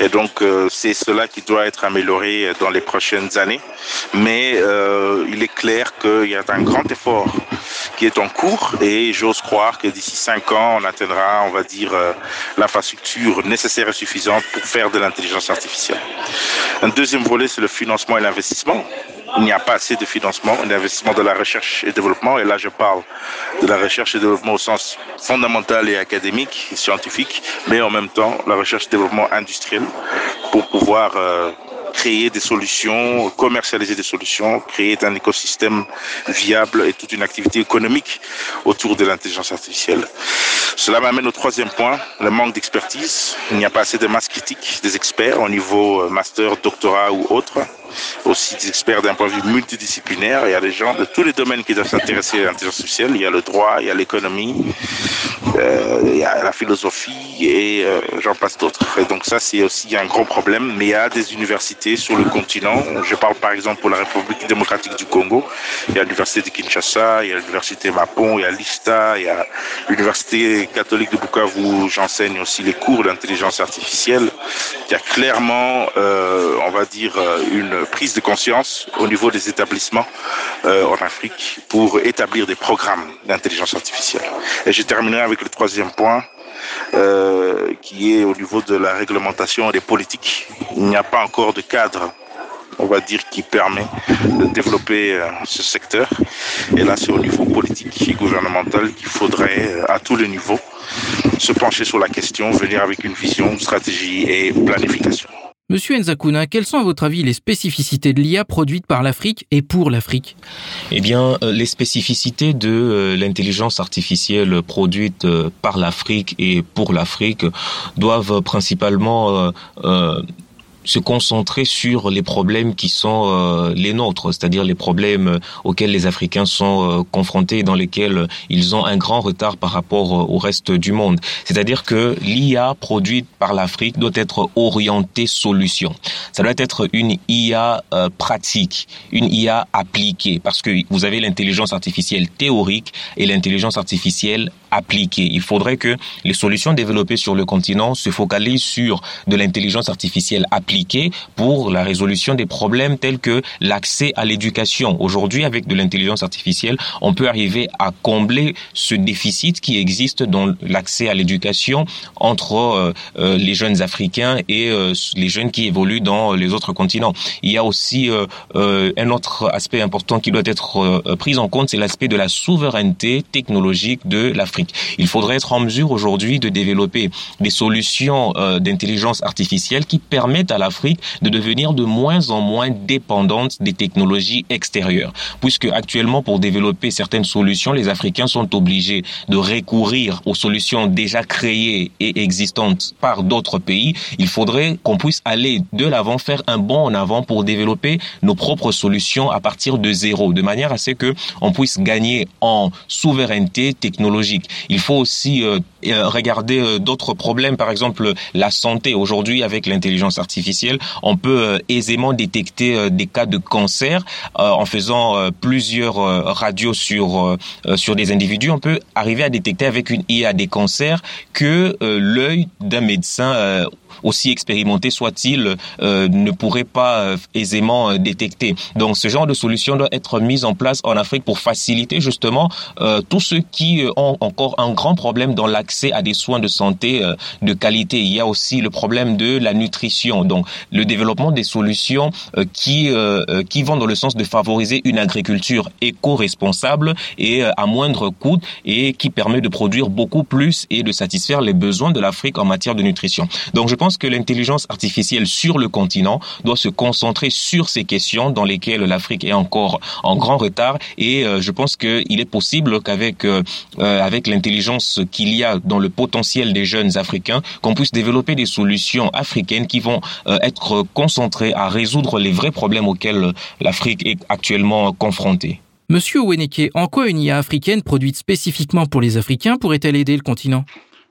Et donc, euh, c'est cela qui doit être amélioré dans les prochaines années. Mais euh, il est clair qu'il y a un grand effort qui est en cours et j'ose croire que d'ici cinq ans, on atteindra, on va dire, euh, l'infrastructure nécessaire et suffisante pour faire de l'intelligence artificielle. Un deuxième volet, c'est le financement et l'investissement il n'y a pas assez de financement, d'investissement de la recherche et développement. Et là, je parle de la recherche et développement au sens fondamental et académique scientifique, mais en même temps, la recherche et développement industriel pour pouvoir euh, créer des solutions, commercialiser des solutions, créer un écosystème viable et toute une activité économique autour de l'intelligence artificielle. Cela m'amène au troisième point, le manque d'expertise. Il n'y a pas assez de masse critique des experts au niveau euh, master, doctorat ou autre aussi des experts d'un point de vue multidisciplinaire. Il y a des gens de tous les domaines qui doivent s'intéresser à l'intelligence artificielle. Il y a le droit, il y a l'économie, euh, il y a la philosophie et euh, j'en passe d'autres. Et donc ça, c'est aussi un gros problème. Mais il y a des universités sur le continent. Je parle par exemple pour la République démocratique du Congo. Il y a l'université de Kinshasa, il y a l'université Mapon, il y a l'ISTA, il y a l'université catholique de Bukavu où j'enseigne aussi les cours d'intelligence artificielle. Il y a clairement, euh, on va dire, une prise de conscience au niveau des établissements euh, en Afrique pour établir des programmes d'intelligence artificielle. Et je terminerai avec le troisième point. Euh, qui est au niveau de la réglementation et des politiques. Il n'y a pas encore de cadre on va dire, qui permet de développer euh, ce secteur. Et là, c'est au niveau politique et gouvernemental qu'il faudrait, à tous les niveaux, se pencher sur la question, venir avec une vision, une stratégie et planification. Monsieur Nzakuna, quelles sont à votre avis les spécificités de l'IA produite par l'Afrique et pour l'Afrique? Eh bien, euh, les spécificités de euh, l'intelligence artificielle produite euh, par l'Afrique et pour l'Afrique doivent principalement se concentrer sur les problèmes qui sont euh, les nôtres, c'est-à-dire les problèmes auxquels les Africains sont euh, confrontés et dans lesquels ils ont un grand retard par rapport euh, au reste du monde. C'est-à-dire que l'IA produite par l'Afrique doit être orientée solution. Ça doit être une IA pratique, une IA appliquée, parce que vous avez l'intelligence artificielle théorique et l'intelligence artificielle appliquée. Il faudrait que les solutions développées sur le continent se focalisent sur de l'intelligence artificielle appliquée pour la résolution des problèmes tels que l'accès à l'éducation. Aujourd'hui, avec de l'intelligence artificielle, on peut arriver à combler ce déficit qui existe dans l'accès à l'éducation entre euh, euh, les jeunes africains et euh, les jeunes qui évoluent dans les autres continents. Il y a aussi un autre aspect important qui doit être pris en compte, c'est l'aspect de la souveraineté technologique de l'Afrique. Il faudrait être en mesure aujourd'hui de développer des solutions euh, d'intelligence artificielle qui permettent à l'Afrique de devenir de moins en moins dépendante des technologies extérieures. Puisque actuellement, pour développer certaines solutions, les Africains sont obligés de recourir aux solutions déjà créées et existantes par d'autres pays. Il faudrait qu'on puisse aller de l'avant, faire un bond en avant pour développer nos propres solutions à partir de zéro, de manière à ce que on puisse gagner en souveraineté technologique. Il faut aussi euh, euh, regarder euh, d'autres problèmes, par exemple la santé. Aujourd'hui, avec l'intelligence artificielle, on peut aisément détecter des cas de cancer en faisant plusieurs radios sur sur des individus. On peut arriver à détecter avec une IA des cancers que l'œil d'un médecin aussi expérimenté soit-il, euh, ne pourrait pas euh, aisément euh, détecter. Donc ce genre de solution doit être mise en place en Afrique pour faciliter justement tous ceux qui ont encore un grand problème dans l'accès à des soins de santé de qualité. Il y a aussi le problème de la nutrition. Donc le développement des solutions qui qui vont dans le sens de favoriser une agriculture éco-responsable et à moindre coût et qui permet de produire beaucoup plus et de satisfaire les besoins de l'Afrique en matière de nutrition. Donc je pense que l'intelligence artificielle sur le continent doit se concentrer sur ces questions dans lesquelles l'Afrique est encore en grand retard et euh, je pense qu'il est possible qu'avec euh, euh, avec l'intelligence qu'il y a dans le potentiel des jeunes africains qu'on puisse développer des solutions africaines qui vont être concentrées à résoudre les vrais problèmes auxquels l'Afrique est actuellement confrontée. Monsieur Oweneke, en quoi une IA africaine produite spécifiquement pour les Africains pourrait-elle aider le continent?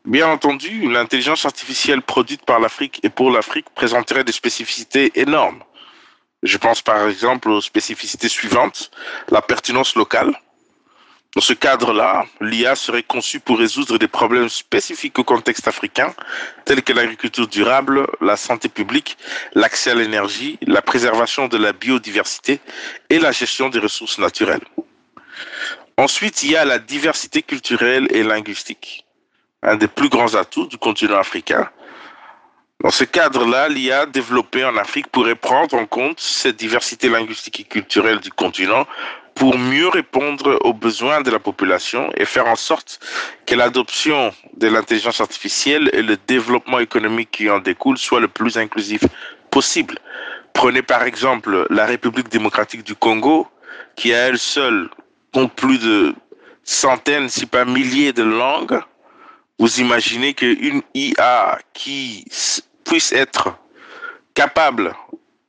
Bien entendu, l'intelligence artificielle produite par l'Afrique et pour l'Afrique présenterait des spécificités énormes. Je pense par exemple aux spécificités suivantes. La pertinence locale. Dans ce cadre-là, l'IA serait conçue pour résoudre des problèmes spécifiques au contexte africain, tels que l'agriculture durable, la santé publique, l'accès à l'énergie, la préservation de la biodiversité et la gestion des ressources naturelles. Ensuite, il y a la diversité culturelle et linguistique un des plus grands atouts du continent africain. Dans ce cadre-là, l'IA développée en Afrique pourrait prendre en compte cette diversité linguistique et culturelle du continent pour mieux répondre aux besoins de la population et faire en sorte que l'adoption de l'intelligence artificielle et le développement économique qui en découle soit le plus inclusif possible. Prenez par exemple la République démocratique du Congo, qui à elle seule compte plus de centaines, si pas milliers de langues. Vous imaginez qu'une IA qui puisse être capable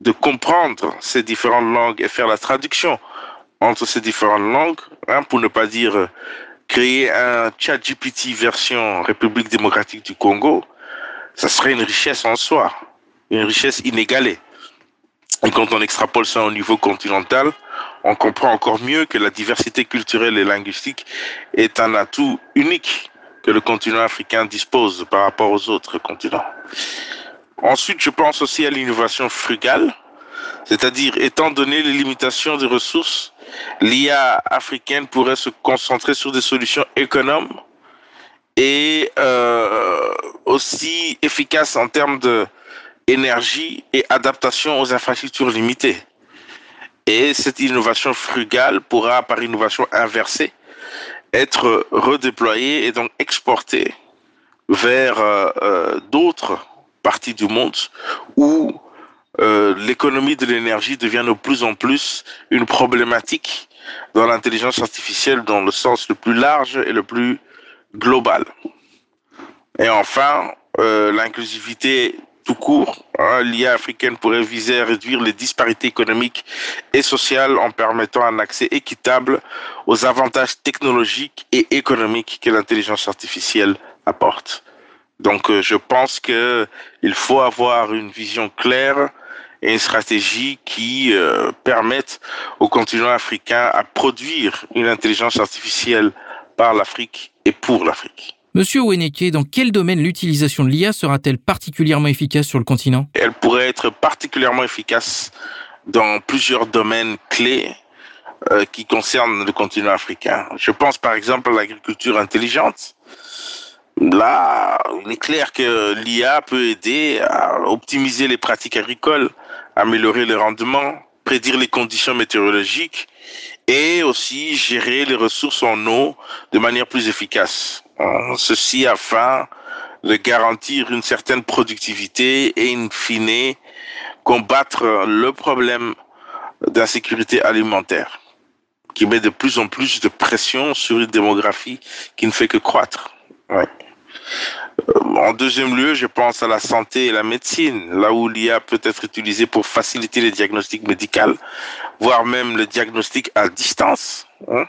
de comprendre ces différentes langues et faire la traduction entre ces différentes langues, hein, pour ne pas dire créer un chat GPT version République démocratique du Congo, ça serait une richesse en soi, une richesse inégalée. Et quand on extrapole ça au niveau continental, on comprend encore mieux que la diversité culturelle et linguistique est un atout unique que le continent africain dispose par rapport aux autres continents. Ensuite, je pense aussi à l'innovation frugale, c'est-à-dire étant donné les limitations des ressources, l'IA africaine pourrait se concentrer sur des solutions économes et euh, aussi efficaces en termes d'énergie et adaptation aux infrastructures limitées. Et cette innovation frugale pourra, par innovation inversée, être redéployée et donc exportée vers euh, euh, d'autres parties du monde où euh, l'économie de l'énergie devient de plus en plus une problématique dans l'intelligence artificielle dans le sens le plus large et le plus global. Et enfin, l'inclusivité tout court, hein, l'IA africaine pourrait viser à réduire les disparités économiques et sociales en permettant un accès équitable aux avantages technologiques et économiques que l'intelligence artificielle apporte. Donc, euh, je pense qu'il faut avoir une vision claire et une stratégie qui euh, permettent au continent africain à produire une intelligence artificielle par l'Afrique et pour l'Afrique. Monsieur Weneke, dans quel domaine l'utilisation de l'IA sera-t-elle particulièrement efficace sur le continent? Elle pourrait être particulièrement efficace dans plusieurs domaines clés euh, qui concernent le continent africain. Je pense par exemple à l'agriculture intelligente. Là, il est clair que l'IA peut aider à optimiser les pratiques agricoles, améliorer le rendement, prédire les conditions météorologiques et aussi gérer les ressources en eau de manière plus efficace. Ceci afin de garantir une certaine productivité et in fine combattre le problème d'insécurité alimentaire qui met de plus en plus de pression sur une démographie qui ne fait que croître. Euh, en deuxième lieu, je pense à la santé et la médecine, là où l'IA peut être utilisée pour faciliter les diagnostics médicaux, voire même le diagnostic à distance. Hein,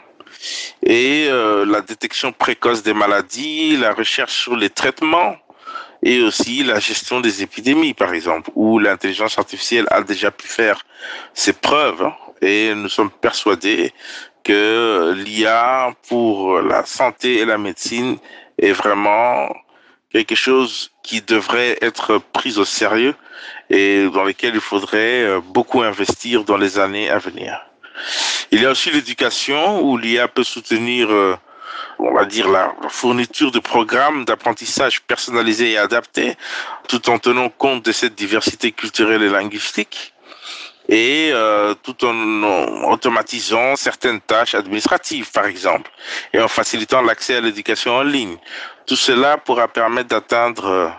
et euh, la détection précoce des maladies, la recherche sur les traitements et aussi la gestion des épidémies, par exemple, où l'intelligence artificielle a déjà pu faire ses preuves. Hein, et nous sommes persuadés que l'IA pour la santé et la médecine est vraiment quelque chose qui devrait être pris au sérieux et dans lequel il faudrait euh, beaucoup investir dans les années à venir. Il y a aussi l'éducation où l'IA peut soutenir, euh, on va dire, la fourniture de programmes d'apprentissage personnalisés et adaptés, tout en tenant compte de cette diversité culturelle et linguistique et euh, tout en automatisant certaines tâches administratives, par exemple, et en facilitant l'accès à l'éducation en ligne. Tout cela pourra permettre d'atteindre, euh,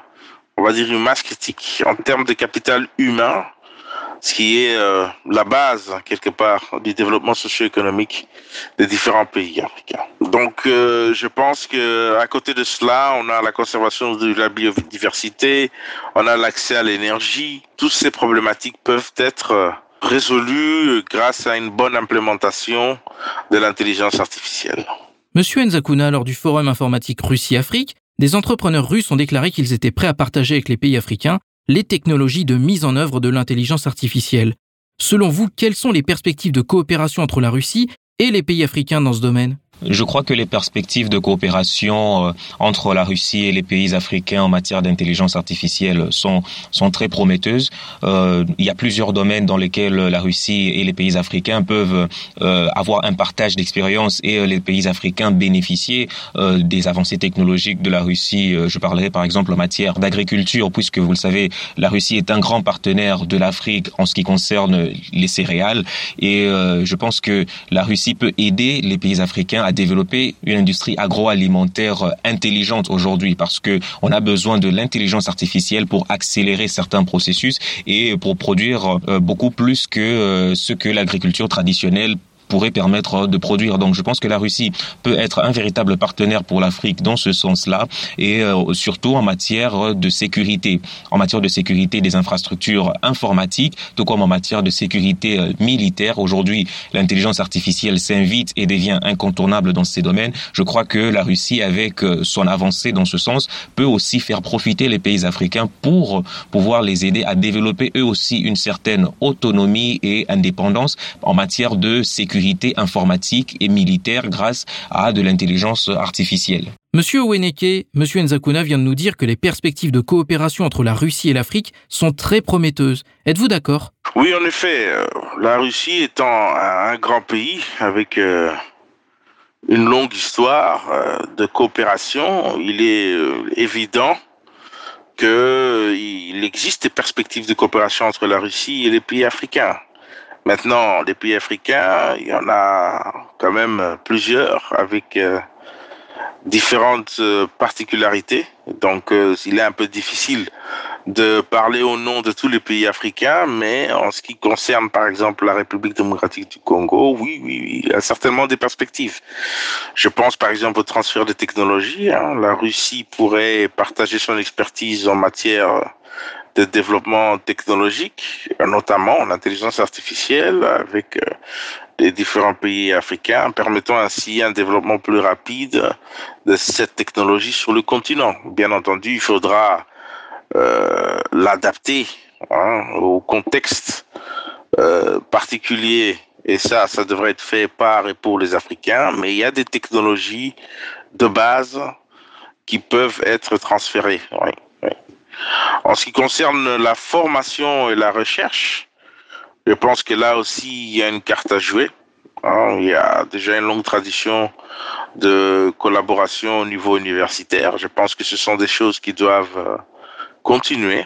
on va dire, une masse critique en termes de capital humain, ce qui est euh, la base, quelque part, du développement socio-économique des différents pays africains. Donc, euh, je pense que à côté de cela, on a la conservation de la biodiversité, on a l'accès à l'énergie. Toutes ces problématiques peuvent être euh, résolues grâce à une bonne implémentation de l'intelligence artificielle. Monsieur Enzakuna, lors du forum informatique Russie-Afrique, des entrepreneurs russes ont déclaré qu'ils étaient prêts à partager avec les pays africains les technologies de mise en œuvre de l'intelligence artificielle. Selon vous, quelles sont les perspectives de coopération entre la Russie et les pays africains dans ce domaine? Je crois que les perspectives de coopération euh, entre la Russie et les pays africains en matière d'intelligence artificielle sont sont très prometteuses. Euh, il y a plusieurs domaines dans lesquels la Russie et les pays africains peuvent euh, avoir un partage d'expérience et les pays africains bénéficier des avancées technologiques de la Russie. Je parlerai par exemple en matière d'agriculture, puisque vous le savez, la Russie est un grand partenaire de l'Afrique en ce qui concerne les céréales, et je pense que la Russie peut aider les pays africains à développer une industrie agroalimentaire intelligente aujourd'hui parce que on a besoin de l'intelligence artificielle pour accélérer certains processus et pour produire euh, beaucoup plus que euh, ce que l'agriculture traditionnelle pourrait permettre de produire. Donc je pense que la Russie peut être un véritable partenaire pour l'Afrique dans ce sens-là et euh, surtout en matière de sécurité, en matière de sécurité des infrastructures informatiques, tout comme en matière de sécurité euh, militaire. Aujourd'hui, l'intelligence artificielle s'invite et devient incontournable dans ces domaines. Je crois que la Russie, avec euh, son avancée dans ce sens, peut aussi faire profiter les pays africains pour pouvoir les aider à développer eux aussi une certaine autonomie et indépendance en matière de sécurité informatique et militaire grâce à de l'intelligence artificielle. Monsieur Oweneke, Monsieur Nzakuna vient de nous dire que les perspectives de coopération entre la Russie et l'Afrique sont très prometteuses. Êtes-vous d'accord? Oui, en effet. Euh, la Russie étant un grand pays avec euh, une longue histoire euh, de coopération, il est évident qu'il existe des perspectives de coopération entre la Russie et les pays africains. Maintenant, les pays africains, il y en a quand même plusieurs avec euh, différentes euh, particularités. Donc, euh, il est un peu difficile de parler au nom de tous les pays africains, mais en ce qui concerne, par exemple, la République démocratique du Congo, oui, oui, oui il y a certainement des perspectives. Je pense, par exemple, au transfert de technologies. Hein. La Russie pourrait partager son expertise en matière de développement technologique, notamment l'intelligence artificielle avec euh, les différents pays africains, permettant ainsi un développement plus rapide de cette technologie sur le continent. Bien entendu, il faudra euh, l'adapter hein, au contexte euh, particulier et ça, ça devrait être fait par et pour les Africains, mais il y a des technologies de base qui peuvent être transférées. En ce qui concerne la formation et la recherche, je pense que là aussi, il y a une carte à jouer. Hein. il y a déjà une longue tradition de collaboration au niveau universitaire. Je pense que ce sont des choses qui doivent euh, continuer.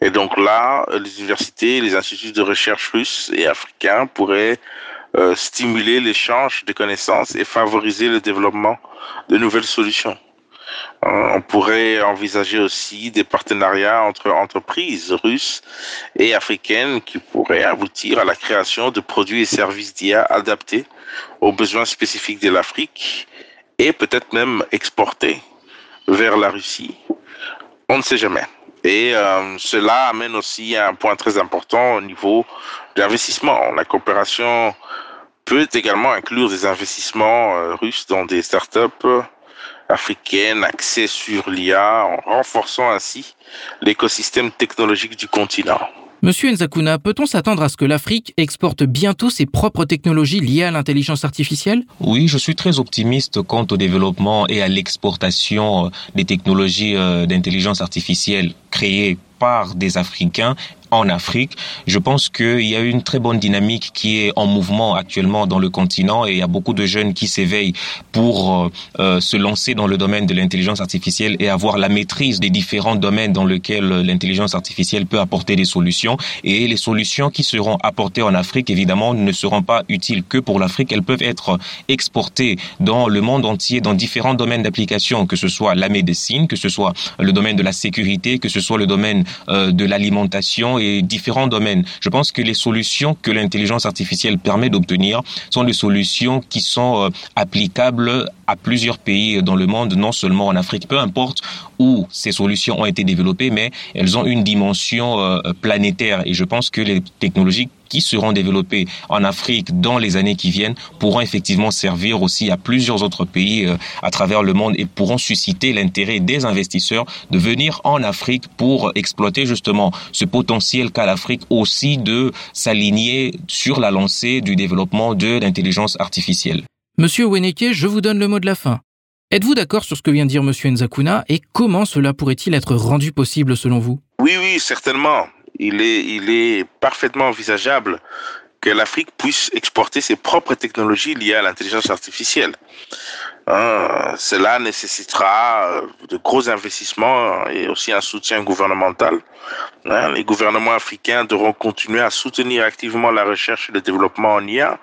Et donc là, les universités, les instituts de recherche russes et africains pourraient euh, stimuler l'échange de connaissances et favoriser le développement de nouvelles solutions. On pourrait envisager aussi des partenariats entre entreprises russes et africaines qui pourraient aboutir à la création de produits et services d'IA adaptés aux besoins spécifiques de l'Afrique et peut-être même exportés vers la Russie. On ne sait jamais. Et euh, cela amène aussi à un point très important au niveau de l'investissement. La coopération peut également inclure des investissements euh, russes dans des startups africaine axée sur l'IA en renforçant ainsi l'écosystème technologique du continent. Monsieur Nzakuna, peut-on s'attendre à ce que l'Afrique exporte bientôt ses propres technologies liées à l'intelligence artificielle? Oui, je suis très optimiste quant au développement et à l'exportation euh, des technologies euh, d'intelligence artificielle créées par des Africains en Afrique. Je pense qu'il y a une très bonne dynamique qui est en mouvement actuellement dans le continent et il y a beaucoup de jeunes qui s'éveillent pour euh, euh, se lancer dans le domaine de l'intelligence artificielle et avoir la maîtrise des différents domaines dans lesquels l'intelligence artificielle peut apporter des solutions. Et les solutions qui seront apportées en Afrique, évidemment, ne seront pas utiles que pour l'Afrique. Elles peuvent être exportées dans le monde entier, dans différents domaines d'application, que ce soit la médecine, que ce soit le domaine de la sécurité, que ce soit le domaine euh, de l'alimentation différents domaines. Je pense que les solutions que l'intelligence artificielle permet d'obtenir sont des solutions qui sont euh, applicables à plusieurs pays dans le monde, non seulement en Afrique, peu importe où ces solutions ont été développées, mais elles ont une dimension euh, planétaire. Et je pense que les technologies qui seront développées en Afrique dans les années qui viennent pourront effectivement servir aussi à plusieurs autres pays euh, à travers le monde et pourront susciter l'intérêt des investisseurs de venir en Afrique pour exploiter justement ce potentiel qu'a l'Afrique aussi de s'aligner sur la lancée du développement de l'intelligence artificielle. Monsieur Weneke, je vous donne le mot de la fin. Êtes-vous d'accord sur ce que vient de dire Monsieur Nzakuna et comment cela pourrait-il être rendu possible selon vous? Oui, oui, certainement il est, parfaitement envisageable que l'Afrique puisse exporter ses propres technologies liées à l'intelligence artificielle. Hein, cela nécessitera euh, de gros investissements et aussi un soutien gouvernemental. Hein, les gouvernements africains devront continuer à soutenir activement la recherche et le développement en IA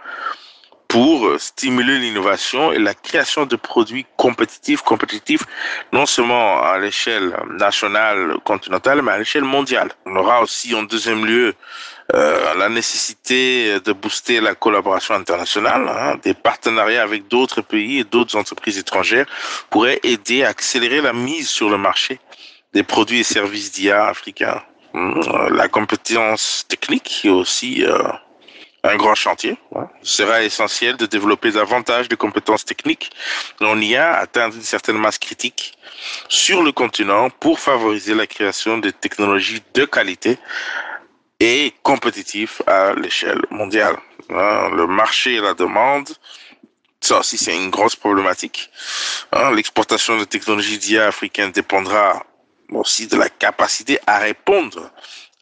pour stimuler l'innovation et la création de produits compétitifs, compétitifs non seulement à l'échelle nationale, continentale, mais à l'échelle mondiale. On aura aussi en deuxième lieu euh, la nécessité de booster la collaboration internationale, hein, des partenariats avec d'autres pays et d'autres entreprises étrangères pourraient aider à accélérer la mise sur le marché des produits et services d'IA africains. Hum, la compétence technique aussi euh, un grand chantier. Il sera essentiel de développer davantage de compétences techniques en IA, atteindre une certaine masse critique sur le continent pour favoriser la création de technologies de qualité et compétitives à l'échelle mondiale. Hein, le marché et la demande, ça aussi c'est une grosse problématique. Hein, l'exportation de technologies d'IA africaines dépendra aussi de la capacité à répondre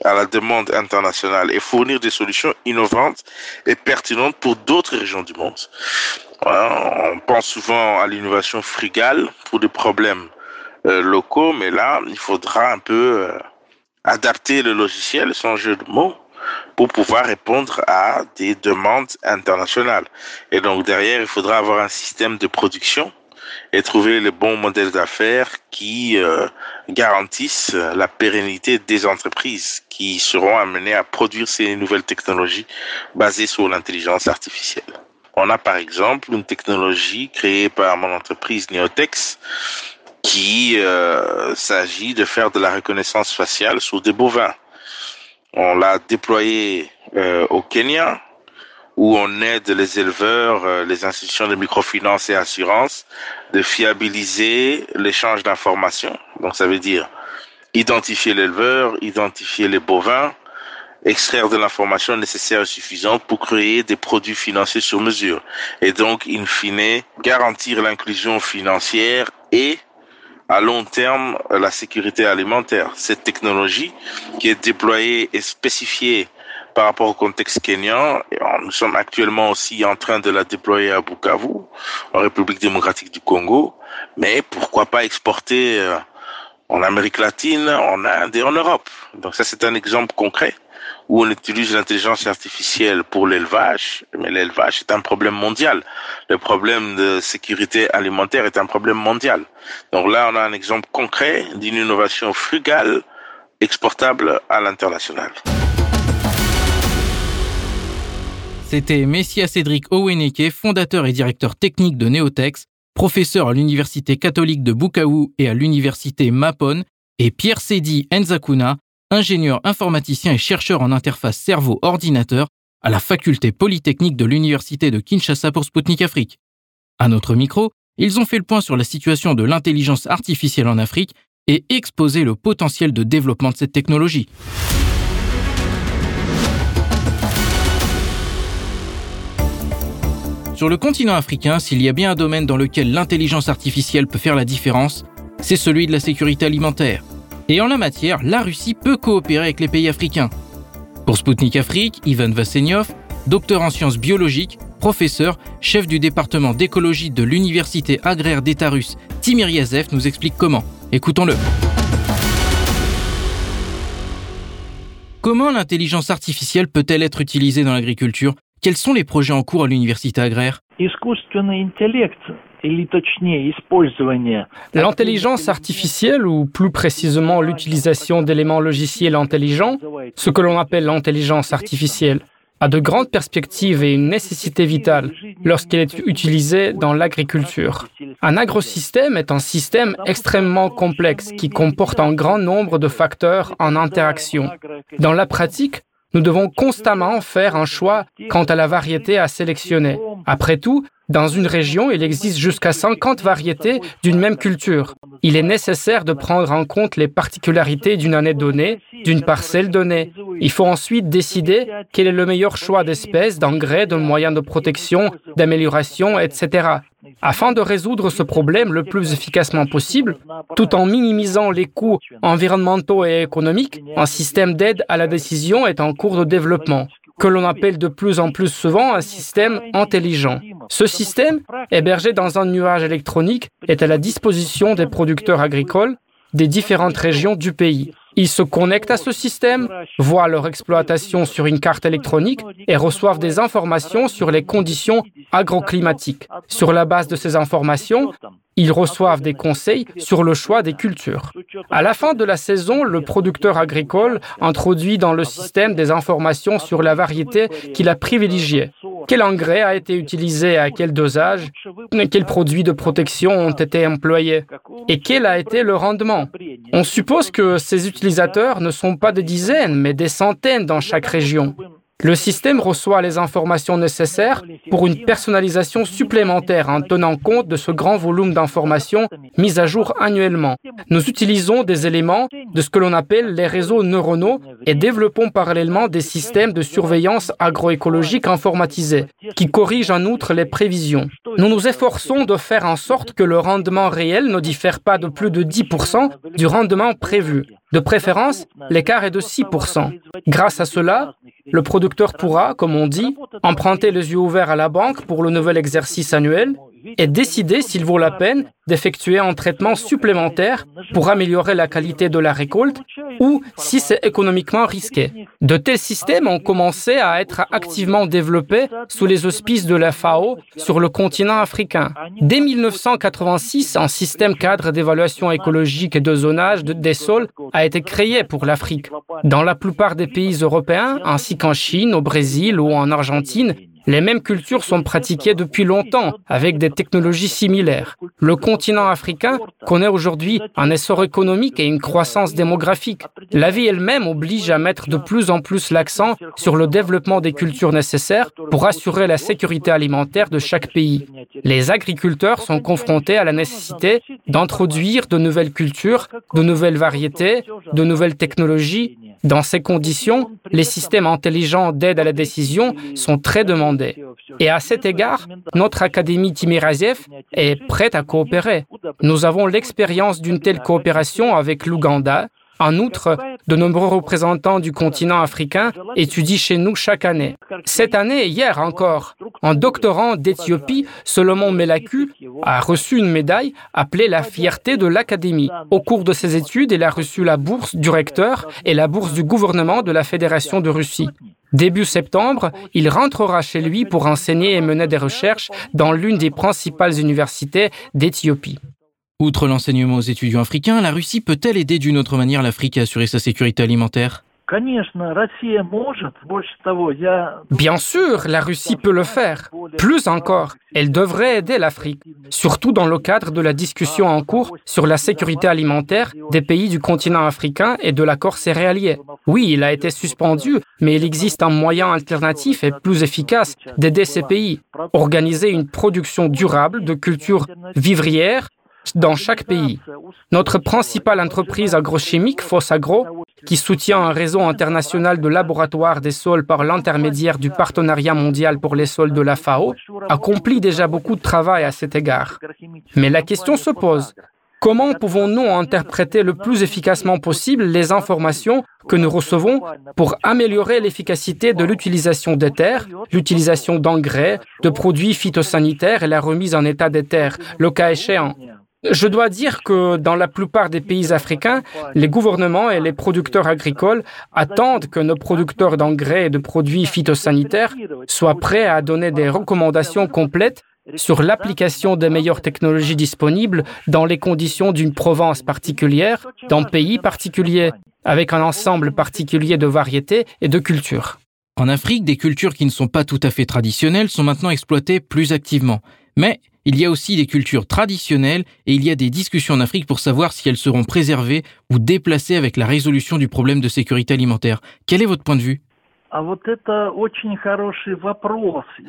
à la demande internationale et fournir des solutions innovantes et pertinentes pour d'autres régions du monde. On pense souvent à l'innovation frugale pour des problèmes euh, locaux, mais là, il faudra un peu euh, adapter le logiciel, sans jeu de mots, pour pouvoir répondre à des demandes internationales. Et donc derrière, il faudra avoir un système de production et trouver les bons modèles d'affaires qui euh, garantissent la pérennité des entreprises qui seront amenées à produire ces nouvelles technologies basées sur l'intelligence artificielle. On a par exemple une technologie créée par mon entreprise Neotex qui euh, s'agit de faire de la reconnaissance faciale sur des bovins. On l'a déployé euh, au Kenya où on aide les éleveurs, euh, les institutions de microfinance et assurance de fiabiliser l'échange d'informations. Donc ça veut dire identifier l'éleveur, identifier les bovins, extraire de l'information nécessaire et suffisante pour créer des produits financiers sur mesure. Et donc, in fine, garantir l'inclusion financière et à long terme la sécurité alimentaire. Cette technologie qui est déployée et spécifiée par rapport au contexte kenyan. Nous sommes actuellement aussi en train de la déployer à Bukavu, en République démocratique du Congo. Mais pourquoi pas exporter euh, en Amérique latine, en Inde et en Europe. Donc ça, c'est un exemple concret où on utilise l'intelligence artificielle pour l'élevage, mais l'élevage est un problème mondial. Le problème de sécurité alimentaire est un problème mondial. Donc là, on a un exemple concret d'une innovation frugale exportable à l'international. C'était Messia Cédric Oweneke, fondateur et directeur technique de Neotex, professeur à l'Université catholique de Bukavu et à l'Université Mapon, et Pierre Sedi Enzakuna, ingénieur informaticien et chercheur en interface cerveau-ordinateur à la faculté polytechnique de l'Université de Kinshasa pour Sputnik Afrique. À notre micro, ils ont fait le point sur la situation de l'intelligence artificielle en Afrique et exposé le potentiel de développement de cette technologie. Sur le continent africain, s'il y a bien un domaine dans lequel l'intelligence artificielle peut faire la différence, c'est celui de la sécurité alimentaire. Et en la matière, la Russie peut coopérer avec les pays africains. Pour Sputnik Afrique, Ivan Vassenyov, docteur en sciences biologiques, professeur, chef du département d'écologie de l'université agraire d'État russe, Timir Yazev nous explique comment. Écoutons-le. Comment l'intelligence artificielle peut-elle être utilisée dans l'agriculture? Quels sont les projets en cours à l'université agraire? L'intelligence artificielle, ou plus précisément l'utilisation d'éléments logiciels intelligents, ce que l'on appelle l'intelligence artificielle, a de grandes perspectives et une nécessité vitale lorsqu'elle est utilisée dans l'agriculture. Un agrosystème est un système extrêmement complexe qui comporte un grand nombre de facteurs en interaction. Dans la pratique, nous devons constamment faire un choix quant à la variété à sélectionner. Après tout, dans une région, il existe jusqu'à 50 variétés d'une même culture. Il est nécessaire de prendre en compte les particularités d'une année donnée, d'une parcelle donnée. Il faut ensuite décider quel est le meilleur choix d'espèces, d'engrais, de moyens de protection, d'amélioration, etc. Afin de résoudre ce problème le plus efficacement possible, tout en minimisant les coûts environnementaux et économiques, un système d'aide à la décision est en cours de développement, que l'on appelle de plus en plus souvent un système intelligent. Ce système, hébergé dans un nuage électronique, est à la disposition des producteurs agricoles des différentes régions du pays. Ils se connectent à ce système, voient leur exploitation sur une carte électronique et reçoivent des informations sur les conditions agroclimatiques. Sur la base de ces informations, ils reçoivent des conseils sur le choix des cultures. À la fin de la saison, le producteur agricole introduit dans le système des informations sur la variété qu'il a privilégiée. Quel engrais a été utilisé à quel dosage Quels produits de protection ont été employés Et quel a été le rendement On suppose que ces utilisateurs ne sont pas des dizaines, mais des centaines dans chaque région. Le système reçoit les informations nécessaires pour une personnalisation supplémentaire en tenant compte de ce grand volume d'informations mises à jour annuellement. Nous utilisons des éléments de ce que l'on appelle les réseaux neuronaux et développons parallèlement des systèmes de surveillance agroécologique informatisés qui corrigent en outre les prévisions. Nous nous efforçons de faire en sorte que le rendement réel ne diffère pas de plus de 10% du rendement prévu. De préférence, l'écart est de 6%. Grâce à cela, le producteur pourra, comme on dit, emprunter les yeux ouverts à la banque pour le nouvel exercice annuel et décider s'il vaut la peine d'effectuer un traitement supplémentaire pour améliorer la qualité de la récolte ou si c'est économiquement risqué. De tels systèmes ont commencé à être activement développés sous les auspices de la FAO sur le continent africain. Dès 1986, un système cadre d'évaluation écologique et de zonage des sols a été créé pour l'Afrique. Dans la plupart des pays européens, ainsi qu'en Chine, au Brésil ou en Argentine, les mêmes cultures sont pratiquées depuis longtemps avec des technologies similaires. Le continent africain connaît aujourd'hui un essor économique et une croissance démographique. La vie elle-même oblige à mettre de plus en plus l'accent sur le développement des cultures nécessaires pour assurer la sécurité alimentaire de chaque pays. Les agriculteurs sont confrontés à la nécessité d'introduire de nouvelles cultures, de nouvelles variétés, de nouvelles technologies dans ces conditions, les systèmes intelligents d'aide à la décision sont très demandés. Et à cet égard, notre Académie Timiraziev est prête à coopérer. Nous avons l'expérience d'une telle coopération avec l'Ouganda, en outre, de nombreux représentants du continent africain étudient chez nous chaque année. Cette année, hier encore, un doctorant d'Éthiopie, Solomon Melaku, a reçu une médaille appelée la fierté de l'Académie. Au cours de ses études, il a reçu la bourse du recteur et la bourse du gouvernement de la Fédération de Russie. Début septembre, il rentrera chez lui pour enseigner et mener des recherches dans l'une des principales universités d'Éthiopie. Outre l'enseignement aux étudiants africains, la Russie peut-elle aider d'une autre manière l'Afrique à assurer sa sécurité alimentaire? Bien sûr, la Russie peut le faire. Plus encore, elle devrait aider l'Afrique, surtout dans le cadre de la discussion en cours sur la sécurité alimentaire des pays du continent africain et de l'accord céréalier. Oui, il a été suspendu, mais il existe un moyen alternatif et plus efficace d'aider ces pays. Organiser une production durable de cultures vivrières dans chaque pays. Notre principale entreprise agrochimique, Fossagro, qui soutient un réseau international de laboratoires des sols par l'intermédiaire du Partenariat mondial pour les sols de la FAO, accomplit déjà beaucoup de travail à cet égard. Mais la question se pose. Comment pouvons-nous interpréter le plus efficacement possible les informations que nous recevons pour améliorer l'efficacité de l'utilisation des terres, l'utilisation d'engrais, de produits phytosanitaires et la remise en état des terres, le cas échéant? Je dois dire que dans la plupart des pays africains, les gouvernements et les producteurs agricoles attendent que nos producteurs d'engrais et de produits phytosanitaires soient prêts à donner des recommandations complètes sur l'application des meilleures technologies disponibles dans les conditions d'une province particulière, d'un pays particulier, avec un ensemble particulier de variétés et de cultures. En Afrique, des cultures qui ne sont pas tout à fait traditionnelles sont maintenant exploitées plus activement. Mais il y a aussi des cultures traditionnelles et il y a des discussions en Afrique pour savoir si elles seront préservées ou déplacées avec la résolution du problème de sécurité alimentaire. Quel est votre point de vue?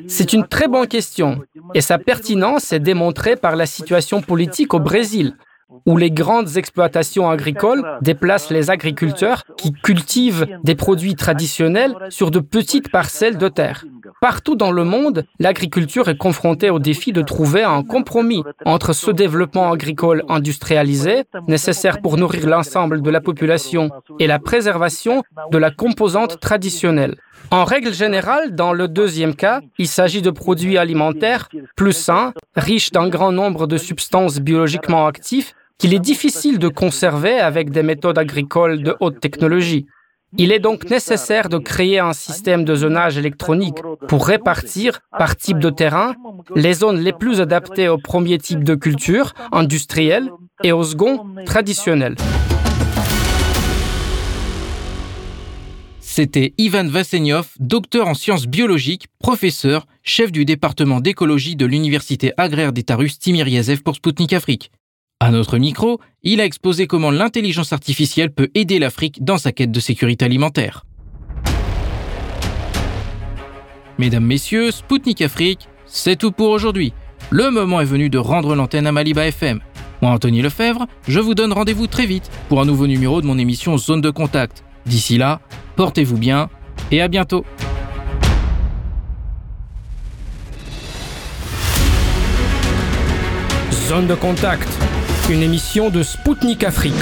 C'est une très bonne question. Et sa pertinence est démontrée par la situation politique au Brésil, où les grandes exploitations agricoles déplacent les agriculteurs qui cultivent des produits traditionnels sur de petites parcelles de terre. Partout dans le monde, l'agriculture est confrontée au défi de trouver un compromis entre ce développement agricole industrialisé, nécessaire pour nourrir l'ensemble de la population, et la préservation de la composante traditionnelle. En règle générale, dans le deuxième cas, il s'agit de produits alimentaires plus sains, riches d'un grand nombre de substances biologiquement actives, qu'il est difficile de conserver avec des méthodes agricoles de haute technologie. Il est donc nécessaire de créer un système de zonage électronique pour répartir, par type de terrain, les zones les plus adaptées au premier type de culture, industrielle, et au second, traditionnel. C'était Ivan Vasenyov, docteur en sciences biologiques, professeur, chef du département d'écologie de l'université agraire d'État russe Timiryazev pour Sputnik Afrique. À notre micro, il a exposé comment l'intelligence artificielle peut aider l'Afrique dans sa quête de sécurité alimentaire. Mesdames, Messieurs, Spoutnik Afrique, c'est tout pour aujourd'hui. Le moment est venu de rendre l'antenne à Maliba FM. Moi, Anthony Lefebvre, je vous donne rendez-vous très vite pour un nouveau numéro de mon émission Zone de Contact. D'ici là, Portez-vous bien et à bientôt. Zone de contact, une émission de Spoutnik Afrique.